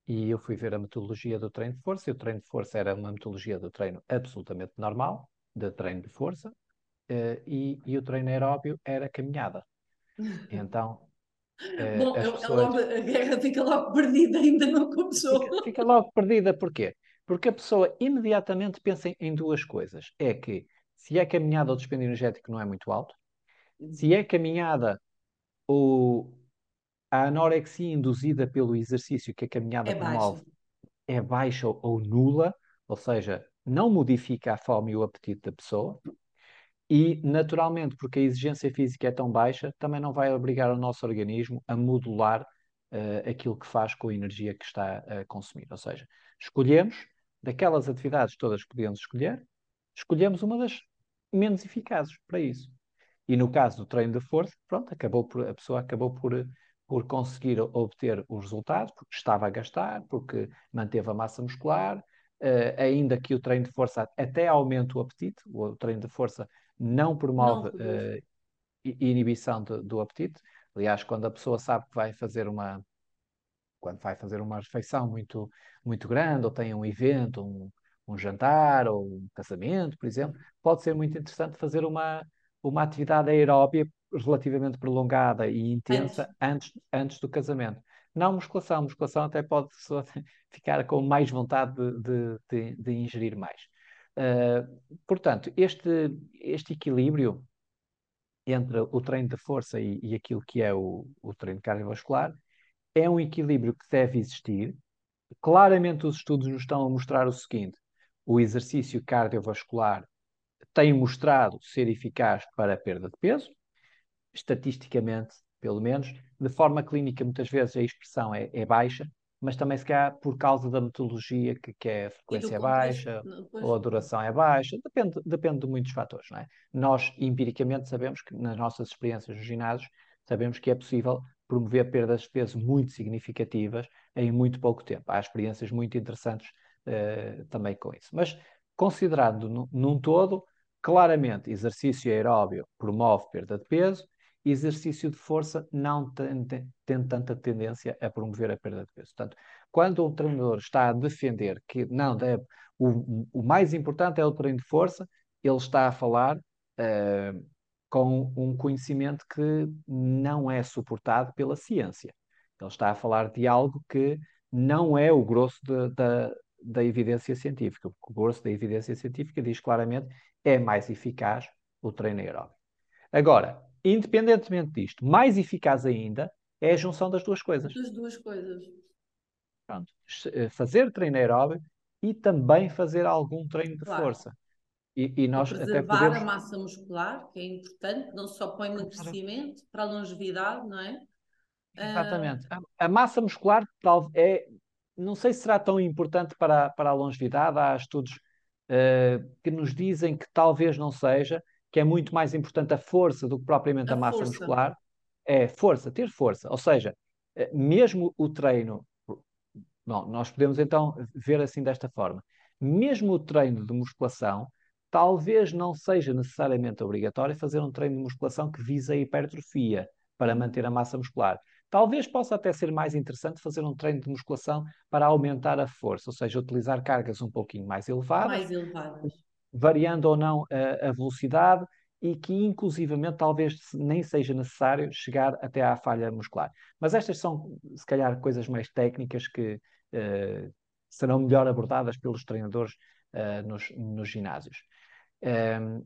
E eu fui ver a metodologia do treino de força, e o treino de força era uma metodologia do treino absolutamente normal, de treino de força, uh, e, e, o treino aeróbio era caminhada. Então. Uh, Bom, pessoas... logo, a guerra fica logo perdida, ainda não começou. Fica, fica logo perdida, porquê? Porque a pessoa imediatamente pensa em duas coisas. É que se é caminhada o dispêndio energético não é muito alto, se é caminhada o, a anorexia induzida pelo exercício que a caminhada é promove é baixa ou nula, ou seja, não modifica a fome e o apetite da pessoa. E, naturalmente, porque a exigência física é tão baixa, também não vai obrigar o nosso organismo a modular uh, aquilo que faz com a energia que está a consumir. Ou seja, escolhemos, daquelas atividades todas que podemos escolher, escolhemos uma das menos eficazes para isso. E no caso do treino de força, pronto, acabou por, a pessoa acabou por por conseguir obter os resultados, porque estava a gastar, porque manteve a massa muscular, uh, ainda que o treino de força até aumente o apetite, o treino de força não promove não, uh, inibição de, do apetite. Aliás, quando a pessoa sabe que vai fazer uma quando vai fazer uma refeição muito muito grande ou tem um evento, um, um jantar ou um casamento, por exemplo, pode ser muito interessante fazer uma uma atividade aeróbia relativamente prolongada e intensa antes, antes do casamento. Não musculação, musculação até pode ficar com mais vontade de, de, de ingerir mais. Uh, portanto, este, este equilíbrio entre o treino de força e, e aquilo que é o, o treino cardiovascular é um equilíbrio que deve existir. Claramente, os estudos nos estão a mostrar o seguinte: o exercício cardiovascular tem mostrado ser eficaz para a perda de peso, estatisticamente, pelo menos. De forma clínica, muitas vezes a expressão é, é baixa, mas também se calhar por causa da metodologia, que, que é a frequência é baixa depois... ou a duração é baixa, depende, depende de muitos fatores. Não é? Nós, empiricamente, sabemos que nas nossas experiências nos ginásios, sabemos que é possível promover perdas de peso muito significativas em muito pouco tempo. Há experiências muito interessantes uh, também com isso. Mas, considerando num todo, claramente, exercício aeróbio promove perda de peso, exercício de força não tem, tem, tem, tanta tendência a promover a perda de peso. Portanto, quando o treinador está a defender que não deve, o, o mais importante é o treino de força, ele está a falar uh, com um conhecimento que não é suportado pela ciência. Ele está a falar de algo que não é o grosso da, da evidência científica. O grosso da evidência científica diz claramente é mais eficaz o treino aeróbico. Agora, independentemente disto, mais eficaz ainda é a junção das duas coisas. Das duas coisas. Pronto. Eh, fazer treino aeróbico e também fazer algum treino de claro. força. E, e nós preservar até podemos... a massa muscular, que é importante, não só para o emagrecimento, para a longevidade, não é? Exatamente. Uh... A, a, massa muscular tal, é, não sei se será tão importante para, para a longevidade. Há estudos uh, que nos dizem que talvez não seja, que é muito mais importante a força do que propriamente a, a massa força. muscular, é força, ter força. Ou seja, eh, mesmo o treino, bom, nós podemos então ver assim desta forma, mesmo o treino de musculação, talvez não seja necessariamente obrigatório fazer um treino de musculação que visa a hipertrofia para manter a massa muscular. Talvez possa até ser mais interessante fazer um treino de musculação para aumentar a força, ou seja, utilizar cargas um pouquinho mais elevadas, mais elevadas. variando ou não a, a velocidade e que inclusivamente talvez nem seja necessário chegar até à falha muscular. Mas estas são, se calhar, coisas mais técnicas que uh, serão melhor abordadas pelos treinadores uh, nos, nos, ginásios. Um, ehm,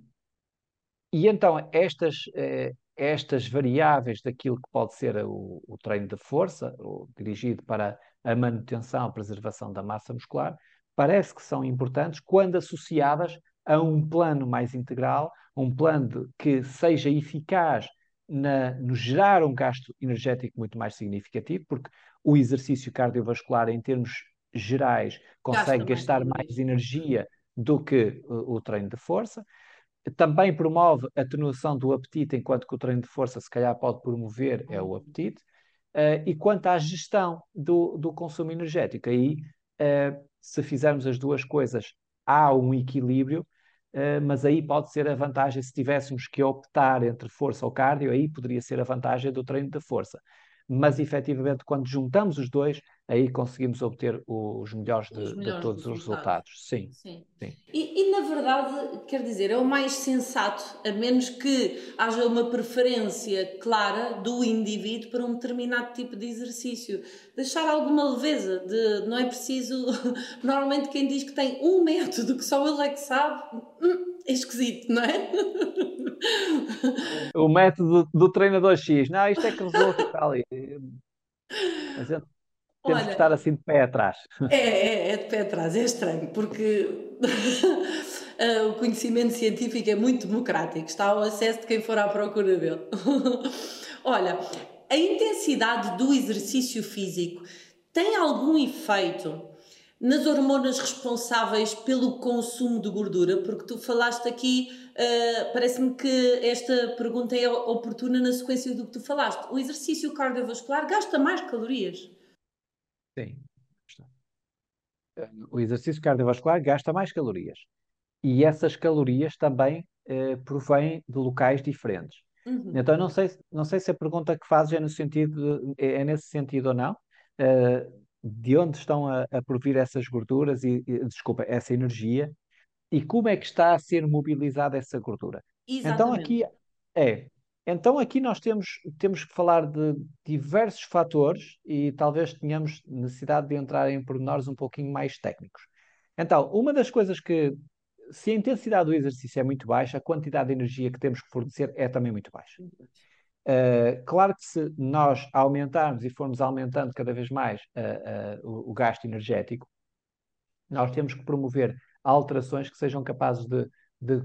e então, estas, uh, estas variáveis daquilo que pode ser o, o treino de força, dirigido para a manutenção, a preservação da massa muscular, parece que são importantes quando associadas a um plano mais integral, um plano de, que seja eficaz na, no gerar um gasto energético muito mais significativo, porque o exercício cardiovascular, em termos gerais, consegue gastar mais, mais energia do que o, o treino de força. Também promove a atenuação do apetite, enquanto que o treino de força, se calhar, pode promover é o uhum. apetite. Uh, e quanto à gestão do, do consumo energético, aí, uh, se fizermos as duas coisas, há um equilíbrio, uh, mas aí pode ser a vantagem, se tivéssemos que optar entre força ou cardio, aí poderia ser a vantagem do treino de força. Mas, efetivamente, quando juntamos os dois, aí conseguimos obter os melhores de, os melhores de todos resultados. os resultados. Sim. Sim. Sim. E, e, na verdade, quer dizer, é o mais sensato, a menos que haja uma preferência clara do indivíduo para um determinado tipo de exercício. Deixar alguma leveza, de, não é preciso. Normalmente, quem diz que tem um método que só ele é que sabe, hum, é esquisito, não é? O método do, do treinador X, não, isto é que resulta tal. Mas temos Olha, que estar assim de pé atrás. É, é, é de pé atrás, é estranho, porque eh, o conhecimento científico é muito democrático, está ao acesso de quem for à procura dele. Olha, a intensidade do exercício físico tem algum efeito nas hormonas responsáveis pelo consumo de gordura? Porque tu falaste aqui, uh, parece-me que esta pergunta é oportuna na sequência do que tu falaste. O exercício cardiovascular gasta mais calorias? Sim. O exercício cardiovascular gasta mais calorias. E essas calorias também eh, provêm de locais diferentes. Uhum. Então, não sei, não sei se a pergunta que fazes é, no sentido, é, é nesse sentido ou não. Uh, de onde estão a, a provir essas gorduras e, e, desculpa, essa energia e como é que está a ser mobilizada essa gordura. Então aqui é, então aqui nós temos, temos que falar de diversos fatores e talvez tenhamos necessidade de entrar em pormenores um pouquinho mais técnicos. Então, uma das coisas que, se a intensidade do exercício é muito baixa, a quantidade de energia que temos que fornecer é também muito baixa. Uh, claro que se nós aumentarmos e formos aumentando cada vez mais uh, uh, o, o, gasto energético, nós temos que promover alterações que sejam capazes de, de,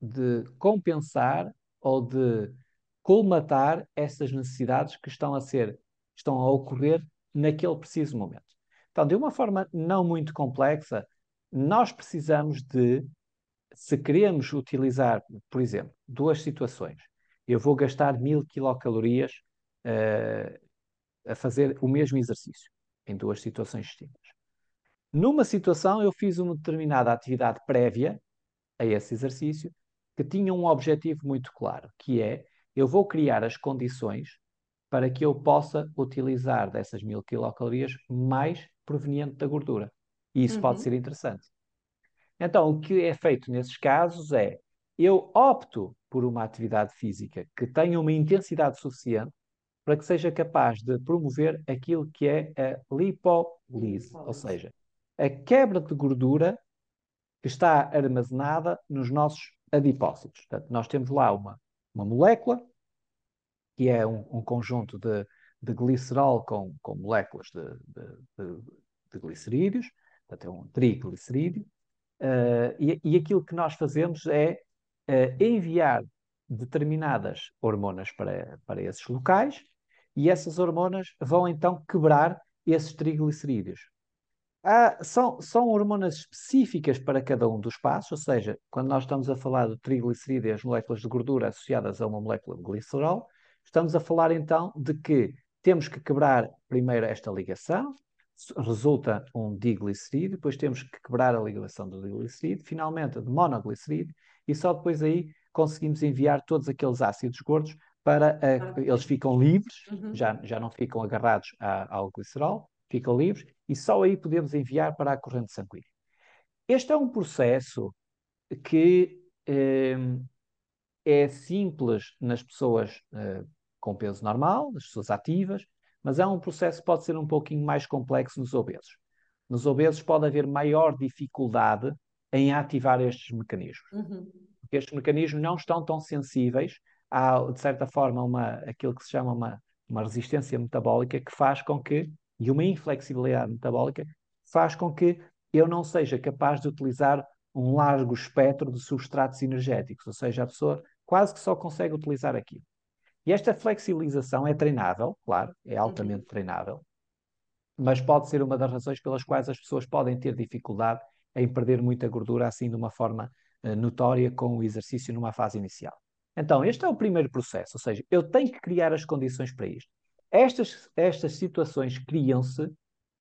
de compensar ou de colmatar essas necessidades que estão a ser, estão a ocorrer naquele preciso momento. Então, de uma forma não muito complexa, nós precisamos de, se queremos utilizar, por exemplo, duas situações, eu vou gastar mil quilocalorias uh, a fazer o mesmo exercício, em duas situações distintas. Numa situação, eu fiz uma determinada atividade prévia a esse exercício que tinha um objetivo muito claro, que é eu vou criar as condições para que eu possa utilizar dessas mil quilocalorias mais proveniente da gordura. E isso uhum. pode ser interessante. Então, o que é feito nesses casos é eu opto por uma atividade física que tenha uma intensidade suficiente para que seja capaz de promover aquilo que é a lipólise, ou seja, a quebra de gordura que está armazenada nos nossos adipócitos. Portanto, nós temos lá uma, uma molécula, que é um, um conjunto de, de glicerol com, com moléculas de, de, de, de glicerídeos, portanto, é um triglicerídeo, uh, e, e aquilo que nós fazemos é uh, enviar determinadas hormonas para, para esses locais e essas hormonas vão então quebrar esses triglicerídeos. São, são hormonas específicas para cada um dos passos, ou seja, quando nós estamos a falar de triglicerídeo e as moléculas de gordura associadas a uma molécula de glicerol, estamos a falar então de que temos que quebrar primeiro esta ligação, resulta um diglicerídeo, depois temos que quebrar a ligação do diglicerídeo, finalmente de monoglicerídeo, e só depois aí conseguimos enviar todos aqueles ácidos gordos para uh, eles ficam livres, Uhum. já, já não ficam agarrados a, ao glicerol, ficam livres e só aí podemos enviar para a corrente sanguínea. Este é um processo que eh, é simples nas pessoas eh, com peso normal, nas pessoas ativas, mas é um processo que pode ser um pouquinho mais complexo nos obesos. Nos obesos pode haver maior dificuldade em ativar estes mecanismos. Uhum. Porque estes mecanismos não estão tão sensíveis a, de certa forma, uma, aquilo que se chama uma, uma resistência metabólica que faz com que, e uma inflexibilidade metabólica, faz com que eu não seja capaz de utilizar um largo espectro de substratos energéticos, ou seja, a pessoa quase que só consegue utilizar aquilo. E esta flexibilização é treinável, claro, é altamente uhum. treinável, mas pode ser uma das razões pelas quais as pessoas podem ter dificuldade em perder muita gordura assim de uma forma uh, notória com o exercício numa fase inicial. Então, este é o primeiro processo, ou seja, eu tenho que criar as condições para isto. Estas, estas situações criam-se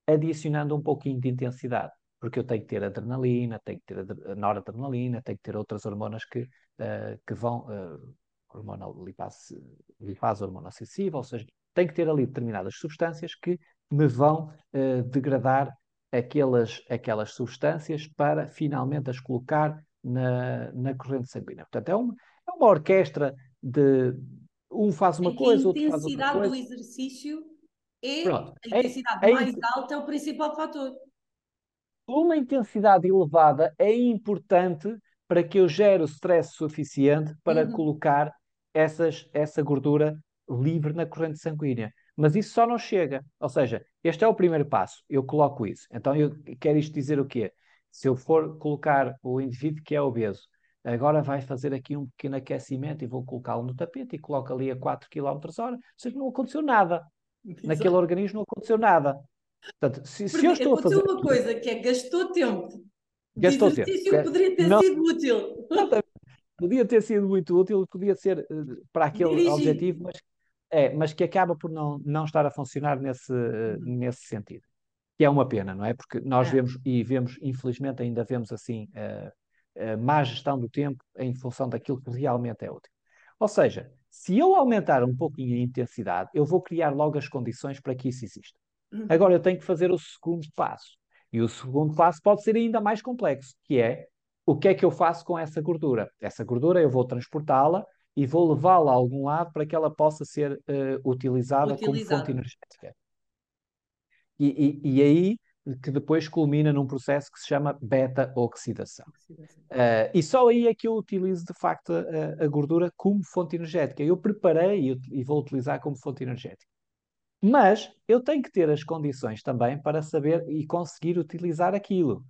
adicionando um pouquinho de intensidade, porque eu tenho que ter adrenalina, tenho que ter noradrenalina, tenho que ter outras hormonas que, uh, que vão, uh, hormona lipase, lipase hormona acessível, ou seja, tenho que ter ali determinadas substâncias que me vão uh, degradar aquelas, aquelas substâncias para finalmente as colocar na, na corrente sanguínea. Portanto, é uma, é uma orquestra de um faz uma coisa, outro faz outra coisa. A intensidade do exercício é Pronto. a é intensidade é, mais é, alta é o principal fator. Uma intensidade elevada é importante para que eu gere o stress suficiente para uhum. colocar essas, essa gordura livre na corrente sanguínea. Mas isso só não chega. Ou seja, este é o primeiro passo. Eu coloco isso. Então, eu quero isto dizer o quê? Se eu for colocar o indivíduo que é obeso, agora vai fazer aqui um pequeno aquecimento e vou colocá-lo no tapete e coloco ali a 4 km hora, ou seja, não aconteceu nada. Exato. Naquele organismo não aconteceu nada. Portanto, se, se eu estou a fazer. uma coisa que é gastou tempo. Gastou tempo. Que poderia ter não... sido útil. Podia ter sido muito útil, podia ser uh, para aquele Dirigir. objetivo, mas é, mas que acaba por não, não estar a funcionar nesse, uhum. nesse sentido. Que é uma pena, não é? Porque nós é. vemos, e vemos, infelizmente, ainda vemos assim, uh, uh, má gestão do tempo em função daquilo que realmente é útil. Ou seja, se eu aumentar um pouquinho a intensidade, eu vou criar logo as condições para que isso exista. Uhum. Agora eu tenho que fazer o segundo passo. E o segundo passo pode ser ainda mais complexo, que é o que é que eu faço com essa gordura? Essa gordura eu vou transportá-la e vou levá-la a algum lado para que ela possa ser uh, utilizada, como fonte energética. E, e, e, aí que depois culmina num processo que se chama beta-oxidação. Uh, e só aí é que eu utilizo de facto a, a gordura como fonte energética. Eu preparei e, e vou utilizar como fonte energética. Mas eu tenho que ter as condições também para saber e conseguir utilizar aquilo.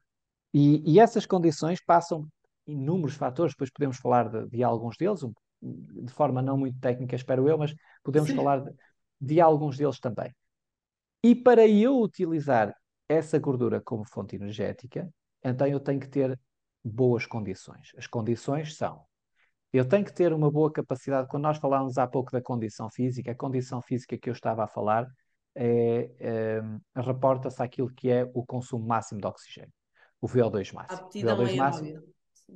E, e essas condições passam inúmeros fatores, depois podemos falar de, de alguns deles, um, de forma não muito técnica, espero eu, mas podemos Sim. falar de, de alguns deles também. E para eu utilizar essa gordura como fonte energética, então eu tenho que ter boas condições. As condições são: eu tenho que ter uma boa capacidade. Quando nós falávamos há pouco da condição física, a condição física que eu estava a falar é, é, reporta-se àquilo que é o consumo máximo de oxigênio, o VO2 máximo. Aptidão VO2 máximo,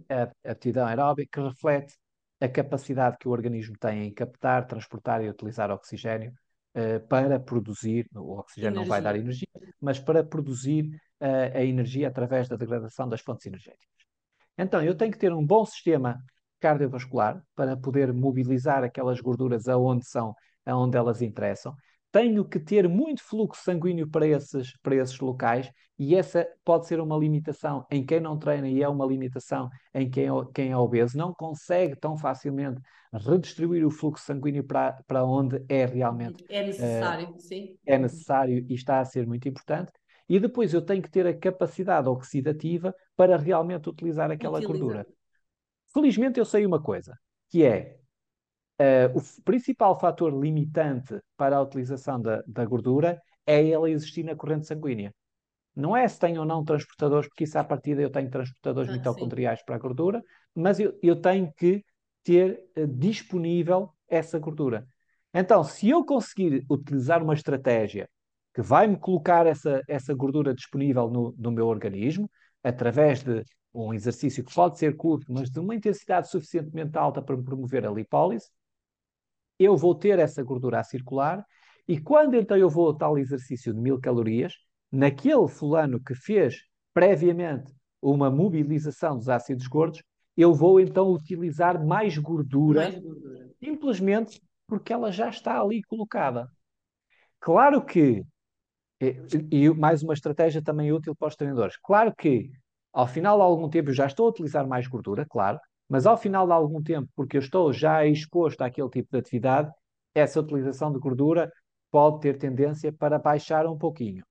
a, a aptidão aeróbica, que reflete a capacidade que o organismo tem em captar, transportar e utilizar oxigênio uh, para produzir, o oxigênio energia. não vai dar energia, mas para produzir uh, a energia através da degradação das fontes energéticas. Então, eu tenho que ter um bom sistema cardiovascular para poder mobilizar aquelas gorduras aonde são, aonde elas interessam tenho que ter muito fluxo sanguíneo para esses, para esses locais e essa pode ser uma limitação em quem não treina e é uma limitação em quem, é quem é obeso, não consegue tão facilmente redistribuir o fluxo sanguíneo para, para onde é realmente é necessário, uh, sim. É necessário e está a ser muito importante. E depois eu tenho que ter a capacidade oxidativa para realmente utilizar aquela Utilizar. gordura. Felizmente eu sei uma coisa, que é Uh, o principal fator limitante para a utilização da, da gordura é ela existir na corrente sanguínea. Não é se tem ou não transportadores, porque isso à partida eu tenho transportadores ah, mitocondriais sim. para a gordura, mas eu, eu tenho que ter uh, disponível essa gordura. Então, se eu conseguir utilizar uma estratégia que vai me colocar essa, essa gordura disponível no, no meu organismo, através de um exercício que pode ser curto, mas de uma intensidade suficientemente alta para promover a lipólise, eu vou ter essa gordura a circular e quando então eu vou a tal exercício de mil calorias, naquele fulano que fez previamente uma mobilização dos ácidos gordos, eu vou então utilizar mais gordura, Mais gordura. simplesmente porque ela já está ali colocada. Claro que, e, e mais uma estratégia também útil para os treinadores, claro que ao final de algum tempo eu já estou a utilizar mais gordura, claro, mas ao final de algum tempo, porque eu estou já exposto àquele tipo de atividade, essa utilização de gordura pode ter tendência para baixar um pouquinho,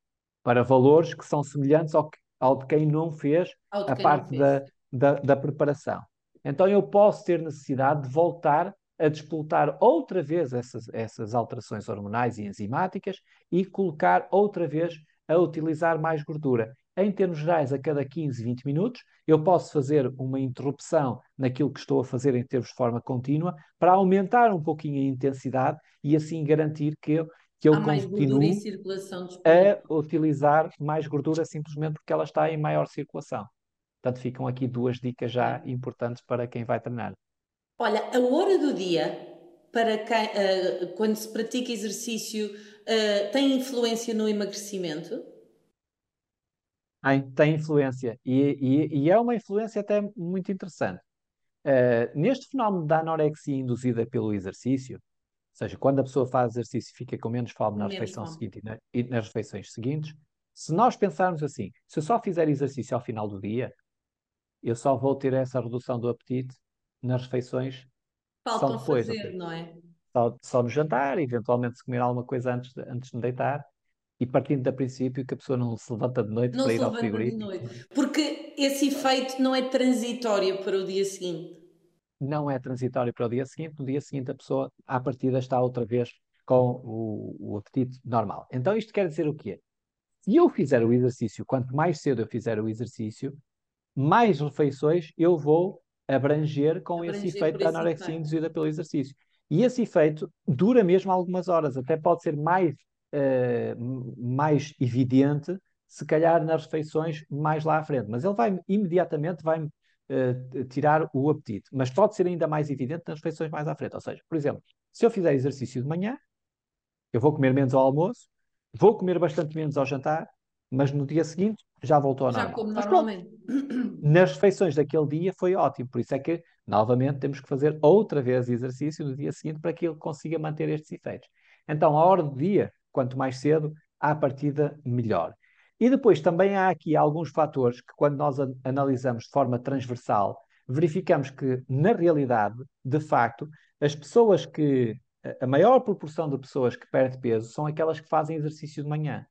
para valores que são semelhantes ao, que, ao de quem não fez a quem não parte fez. da, da, da preparação. Então eu posso ter necessidade de voltar a despoltar outra vez essas, essas alterações hormonais e enzimáticas e colocar outra vez a utilizar mais gordura. Em termos gerais, a cada 15, 20 minutos, eu posso fazer uma interrupção naquilo que estou a fazer em termos de forma contínua para aumentar um pouquinho a intensidade e assim garantir que eu, que eu continuo a utilizar mais gordura simplesmente porque ela está em maior circulação. Portanto, ficam aqui duas dicas já importantes para quem vai treinar. Olha, a hora do dia, para quem, eh, quando se pratica exercício, eh, tem influência no emagrecimento? Tem, influência e, e- e é uma influência até muito interessante. Uh, neste fenómeno da anorexia induzida pelo exercício, ou seja, quando a pessoa faz exercício e fica com menos fome na Menos refeição fome. seguinte e, na- e nas refeições seguintes, se nós pensarmos assim, se eu só fizer exercício ao final do dia, eu só vou ter essa redução do apetite nas refeições Faltam depois, ou fazer, não é? só, só no jantar, eventualmente se comer alguma coisa antes de, antes de me deitar, e partindo do princípio que a pessoa não se levanta de noite Não para se ir ao levanta de frigorífico. noite. Porque esse efeito não é transitório para o dia seguinte. não é transitório para o dia seguinte, no dia seguinte a pessoa, à partida, está outra vez com o, o apetite normal. Então, isto quer dizer o quê? Se eu fizer o exercício, quanto mais cedo eu fizer o exercício, mais refeições eu vou abranger com esse Abranger efeito por da esse anorexia efeito. induzida pelo exercício. E esse efeito dura mesmo algumas horas, até pode ser mais, eh, mais evidente, se calhar nas refeições mais lá à frente, mas ele vai imediatamente vai eh, tirar o apetite, mas pode ser ainda mais evidente nas refeições mais à frente. Ou seja, por exemplo, se eu fizer exercício de manhã, eu vou comer menos ao almoço, vou comer bastante menos ao jantar, mas no dia seguinte já voltou ao Já normal. como Mas pronto, normalmente. nas refeições daquele dia foi ótimo, por isso é que, novamente, temos que fazer outra vez exercício no dia seguinte para que ele consiga manter estes efeitos. Então, a hora do dia, quanto mais cedo, à partida, melhor. E depois também há aqui alguns fatores que, quando nós an- analisamos de forma transversal, verificamos que, na realidade, de facto, as pessoas que. A a maior proporção de pessoas que perde peso são aquelas que fazem exercício de manhã.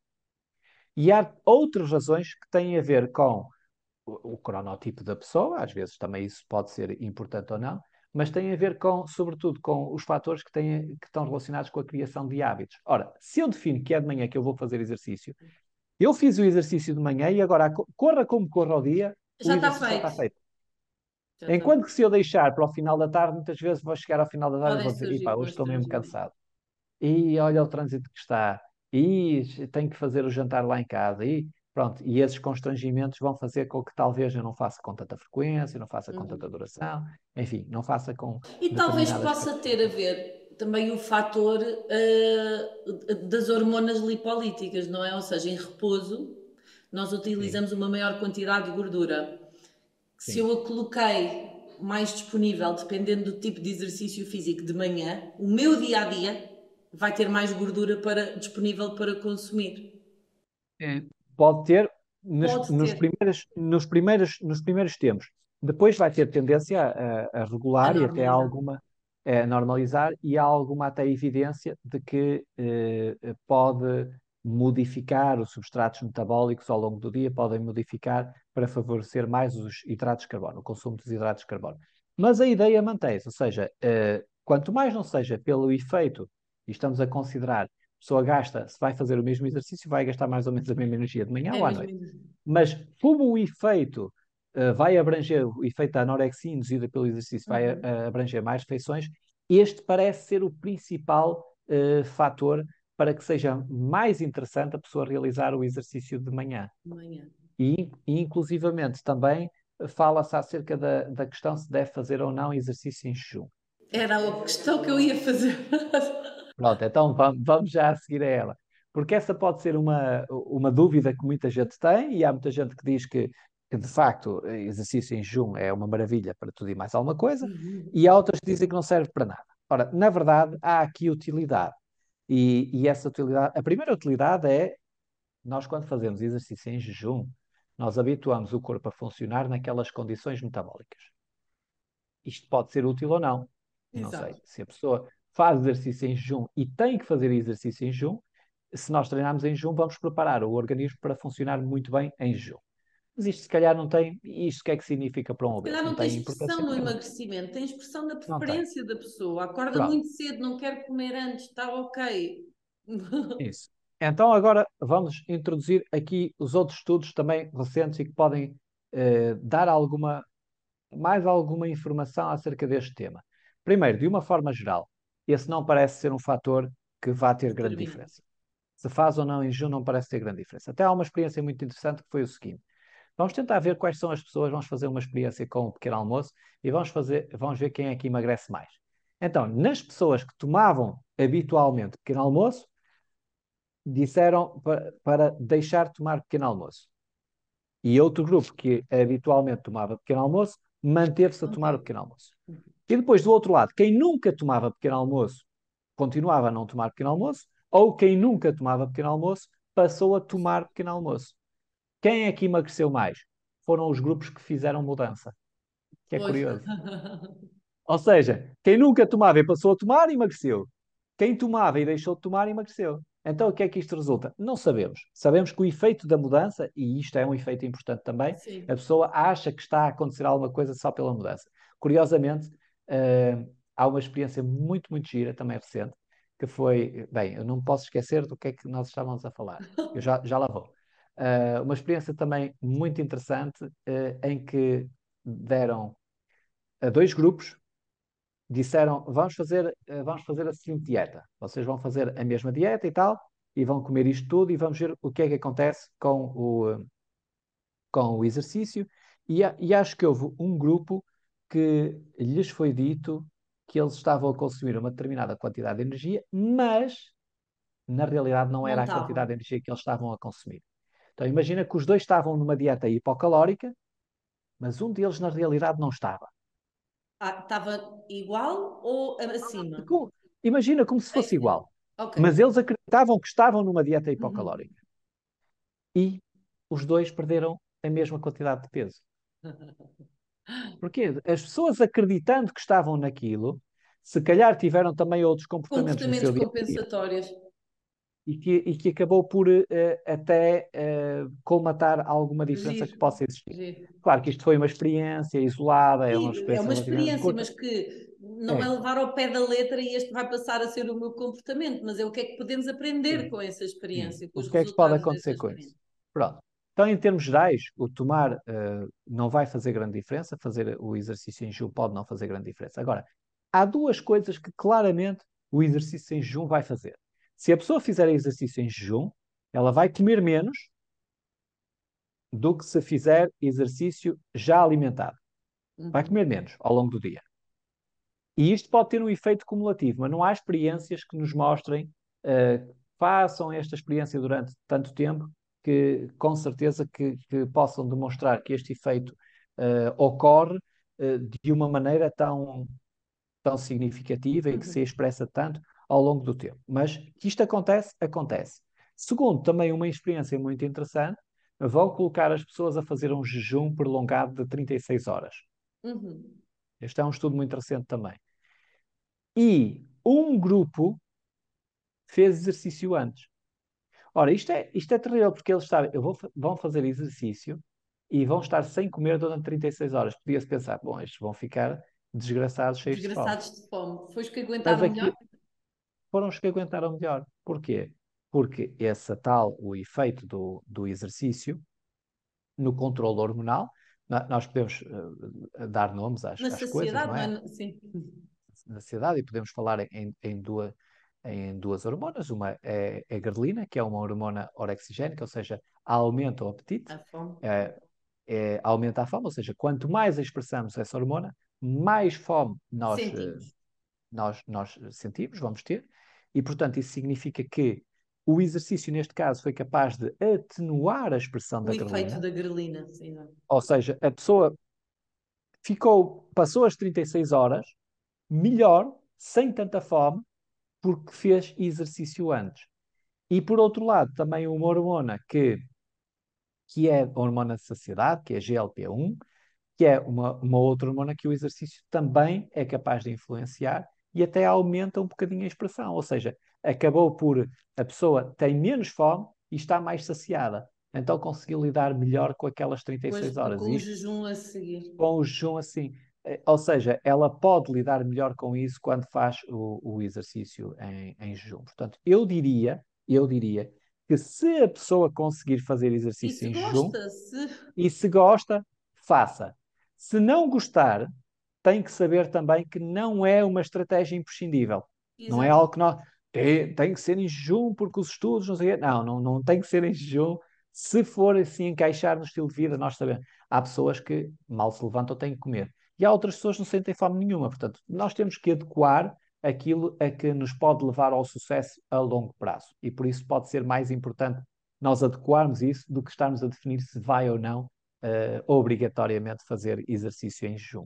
E há outras razões que têm a ver com o, o cronotipo da pessoa, às vezes também isso pode ser importante ou não, mas tem a ver com, sobretudo, com os fatores que, têm, que estão relacionados com a criação de hábitos. Ora, se eu defino que é de manhã que eu vou fazer exercício, eu fiz o exercício de manhã e agora, co- corra como corra o dia, Já o está exercício já está feito. feito. Está. Enquanto que se eu deixar para o final da tarde, muitas vezes vou chegar ao final da tarde e vou dizer, surgir "Epá, hoje estou mesmo constrangimentos. cansado. E olha o trânsito que está. E tenho que fazer o jantar lá em casa. E pronto, e esses constrangimentos vão fazer com que talvez eu não faça com tanta frequência, não faça com tanta duração, enfim, não faça com E talvez possa ter a ver também o fator eh, das hormonas lipolíticas, não é? Ou seja, em repouso, nós utilizamos uma maior quantidade de gordura. Se Sim. eu a coloquei mais disponível, dependendo do tipo de exercício físico de manhã, o meu dia a dia vai ter mais gordura para, disponível para consumir. É, Pode ter nos, Pode nos ter. primeiros, nos, primeiros, nos primeiros tempos. Depois vai ter tendência a, a regular A e até alguma a normalizar e há alguma até evidência de que eh, pode modificar os substratos metabólicos ao longo do dia, podem modificar para favorecer mais os hidratos de carbono, o consumo dos hidratos de carbono. Mas a ideia mantém-se, ou seja, eh, quanto mais não seja pelo efeito, e estamos a considerar, pessoa gasta, se vai fazer o mesmo exercício, vai gastar mais ou menos a mesma energia de manhã É ou à noite. Mas como o efeito eh, vai abranger, o efeito da anorexia induzida pelo exercício vai Uhum. eh, abranger mais refeições, este parece ser o principal eh, fator para que seja mais interessante a pessoa realizar o exercício de manhã. de manhã. E, e inclusivamente também fala-se acerca da, da questão se deve fazer ou não exercício em jejum. Era a questão que eu ia fazer. Pronto, então vamos, já a seguir a ela. Porque essa pode ser uma, uma dúvida que muita gente tem, e há muita gente que diz que, que de facto exercício em jejum é uma maravilha para tudo e mais alguma coisa, e há outras que dizem que não serve para nada. Ora, na verdade, há aqui utilidade. E, e essa utilidade, a primeira utilidade é nós, quando fazemos exercício em jejum, nós habituamos o corpo a funcionar naquelas condições metabólicas. Isto pode ser útil ou não. Não Exato. sei. Se a pessoa faz exercício em jejum e tem que fazer exercício em jejum, se nós treinarmos em jejum, vamos preparar o organismo para funcionar muito bem em jejum. Mas isto, se calhar, não tem. Isto o que é que significa para um Se calhar obeso? Não não expressão no emagrecimento, tem expressão tem. preferência da pessoa. Acorda Pronto. muito cedo, não quer comer antes, está ok. Isso. Então, agora vamos introduzir aqui os outros estudos também recentes e que podem eh, dar alguma, mais alguma informação acerca deste tema. Primeiro, de uma forma geral, esse não parece ser um fator que vá ter grande diferença. Se faz ou não em jejum, não parece ter grande diferença. Até há uma experiência muito interessante que foi o seguinte: vamos tentar ver quais são as pessoas, vamos fazer uma experiência com o pequeno almoço e vamos, fazer, vamos ver quem é que emagrece mais. Então, nas pessoas que tomavam habitualmente pequeno almoço, disseram para, para deixar de tomar pequeno almoço. E outro grupo que habitualmente tomava pequeno almoço, manteve-se a tomar o pequeno almoço. E depois, do outro lado, quem nunca tomava pequeno almoço, continuava a não tomar pequeno almoço, ou quem nunca tomava pequeno almoço, passou a tomar pequeno almoço. Quem é que emagreceu mais? Foram os grupos que fizeram mudança. Que é Pois. curioso. Ou seja, quem nunca tomava e passou a tomar, emagreceu. Quem tomava e deixou de tomar, emagreceu. Então, o que é que isto resulta? Não sabemos. Sabemos que o efeito da mudança, e isto é um efeito importante também, Sim. a pessoa acha que está a acontecer alguma coisa só pela mudança. Curiosamente, eh, há uma experiência muito, muito gira, também recente, que foi, bem, eu não posso esquecer do que é que nós estávamos a falar. Eu já, já lá vou. Eh, uma experiência também muito interessante, eh, em que deram a dois grupos disseram: vamos fazer, vamos fazer a seguinte dieta. Vocês vão fazer a mesma dieta e tal, e vão comer isto tudo, e vamos ver o que é que acontece com o, com o exercício. E, e acho que houve um grupo que lhes foi dito que eles estavam a consumir uma determinada quantidade de energia, mas na realidade não Não era a quantidade de energia que eles estavam a consumir. Então imagina que os dois estavam numa dieta hipocalórica, mas um deles na realidade não estava. Ah, Estava igual ou acima? Imagina como se fosse É, igual. Ok. Mas eles acreditavam que estavam numa dieta Uhum. hipocalórica. E os dois perderam a mesma quantidade de peso. Porquê? As pessoas acreditando que estavam naquilo, se calhar tiveram também outros comportamentos Comportamentos compensatórios. e que, e que acabou por eh, até eh, colmatar alguma diferença que Giro, possa existir. giro. Claro que isto foi uma experiência isolada, é uma é experiência uma relativamente experiência, mas que não é É, levar ao pé da letra e este vai passar a ser o meu comportamento, mas é o que é que podemos aprender sim. com essa experiência, O que é que pode acontecer com isso? Pronto. Então, em termos gerais, o tomar eh, não vai fazer grande diferença, fazer o exercício em jejum pode não fazer grande diferença. Agora, há duas coisas que claramente o exercício em jejum vai fazer. Se a pessoa fizer exercício em jejum, ela vai comer menos do que se fizer exercício já alimentado. Vai Uhum. comer menos ao longo do dia. E isto pode ter um efeito cumulativo, mas não há experiências que nos mostrem, eh, façam esta experiência durante tanto tempo, que com certeza que, que possam demonstrar que este efeito eh, ocorre eh, de uma maneira tão, tão significativa e que se Uhum. expressa tanto ao longo do tempo. Mas que isto acontece, acontece. Segundo, também uma experiência muito interessante, vão colocar as pessoas a fazer um jejum prolongado de 36 horas. Uhum. Este é um estudo muito recente também. E um grupo fez exercício antes. Ora, isto é, isto é terrível, porque eles sabem, eu vou, vão fazer exercício e vão estar sem comer durante 36 horas. Podia-se pensar, bom, estes vão ficar desgraçados, cheios de fome. Desgraçados de fome. Foi os que aguentaram aqui melhor? foram os que aguentaram melhor. Porquê? Porque esse tal, o efeito do, do exercício no controle hormonal, na- nós podemos eh, dar nomes às, Na às coisas, não não é? é? Sim. na sociedade e podemos falar em, em, duas, em duas hormonas. Uma é, é a grelina, que é uma hormona orexigénica, ou seja, aumenta o apetite, A fome. é, é, aumenta a fome, ou seja, quanto mais expressamos essa hormona, mais fome nós, eh, Sentimos. nós, nós sentimos, vamos ter, e portanto isso significa que o exercício, neste caso, foi capaz de atenuar a expressão o da efeito grelina. da grelina, sim. Ou seja, a pessoa ficou, passou as 36 horas melhor, sem tanta fome, porque fez exercício antes. E por outro lado, também uma hormona que, que é a hormona de saciedade, que é a GLP-1, que é uma, uma outra hormona que o exercício também é capaz de influenciar e até aumenta um bocadinho a expressão. Ou seja, acabou por a pessoa tem menos fome e está mais saciada. Então conseguiu lidar melhor com aquelas 36 Pois, horas. com o jejum a seguir. com o jejum assim. Eh, Ou seja, ela pode lidar melhor com isso quando faz o, o exercício em, em jejum. Portanto, eu diria, eu diria que se a pessoa conseguir fazer exercício em jejum gosta, se... e se gosta, faça. Se não gostar, tem que saber também que não é uma estratégia imprescindível. Não é Exato. algo que nós tem, tem que ser em jejum porque os estudos não sei. Não, não, não tem que ser em jejum. Se for assim encaixar no estilo de vida, nós sabemos. Há pessoas que mal se levantam têm que comer. E há outras pessoas que não sentem fome nenhuma. Portanto, nós temos que adequar aquilo a que nos pode levar ao sucesso a longo prazo. E por isso pode ser mais importante nós adequarmos isso do que estarmos a definir se vai ou não eh, obrigatoriamente fazer exercício em jejum.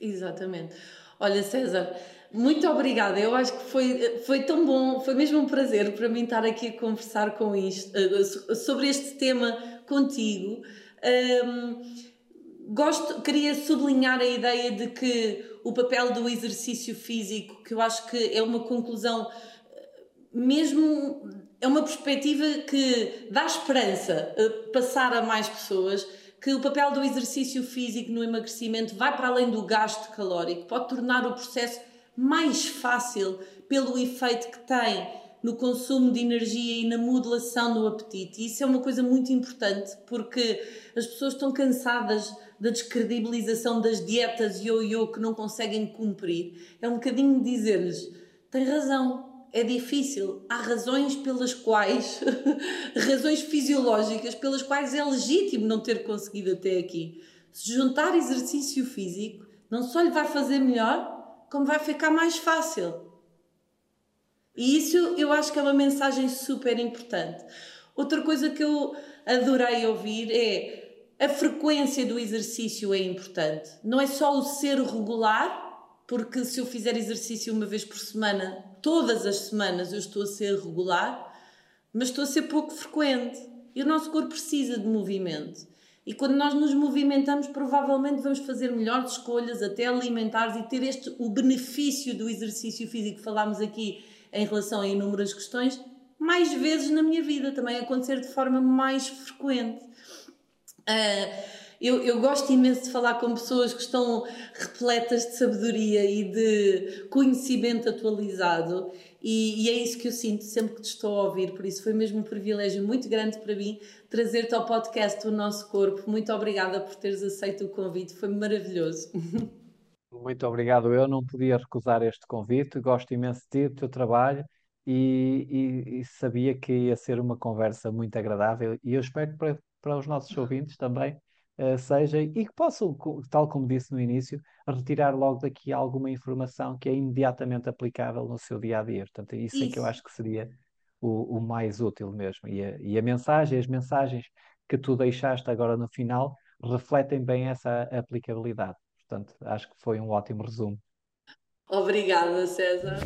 Exatamente. Olha, César, muito obrigada. Eu acho que foi, foi tão bom, foi mesmo um prazer para mim estar aqui a conversar com isto, eh, so- sobre este tema contigo. Ahm, gosto, queria sublinhar a ideia de que o papel do exercício físico, que eu acho que é uma conclusão mesmo é uma perspectiva que dá esperança a passar a mais pessoas que o papel do exercício físico no emagrecimento vai para além do gasto calórico, pode tornar o processo mais fácil pelo efeito que tem no consumo de energia e na modulação do apetite. E isso é uma coisa muito importante porque as pessoas estão cansadas da descredibilização das dietas yo-yo que não conseguem cumprir. É um bocadinho dizer-lhes: tem razão, é difícil. Há razões pelas quais, razões fisiológicas pelas quais é legítimo não ter conseguido até aqui. Se juntar exercício físico, não só lhe vai fazer melhor, como vai ficar mais fácil. E isso eu acho que é uma mensagem super importante. Outra coisa que eu adorei ouvir é a frequência do exercício é importante. Não é só o ser regular, porque se eu fizer exercício uma vez por semana, todas as semanas eu estou a ser regular, mas estou a ser pouco frequente. E o nosso corpo precisa de movimento. E quando nós nos movimentamos, provavelmente vamos fazer melhores escolhas, até alimentares e ter este, o benefício do exercício físico que falámos aqui em relação a inúmeras questões, mais vezes na minha vida, também acontecer de forma mais frequente. Uh, eu, eu, gosto imenso de falar com pessoas que estão repletas de sabedoria e de conhecimento atualizado, e, e, é isso que eu sinto sempre que te estou a ouvir. Por isso, foi mesmo um privilégio muito grande para mim trazer-te ao podcast O Nosso Corpo. Muito obrigada por teres aceito o convite, foi maravilhoso. Muito obrigado. Eu não podia recusar este convite, gosto imenso de ti, do teu trabalho. E, e, e sabia que ia ser uma conversa muito agradável, e eu espero que para, para os nossos ouvintes também Uh, seja e que possam, tal como disse no início, retirar logo daqui alguma informação que é imediatamente aplicável no seu dia a dia. Portanto, isso, isso. é que eu acho que seria o, o mais útil mesmo. E a, e a, mensagem, as mensagens que tu deixaste agora no final refletem bem essa aplicabilidade. Portanto, acho que foi um ótimo resumo. Obrigada, César.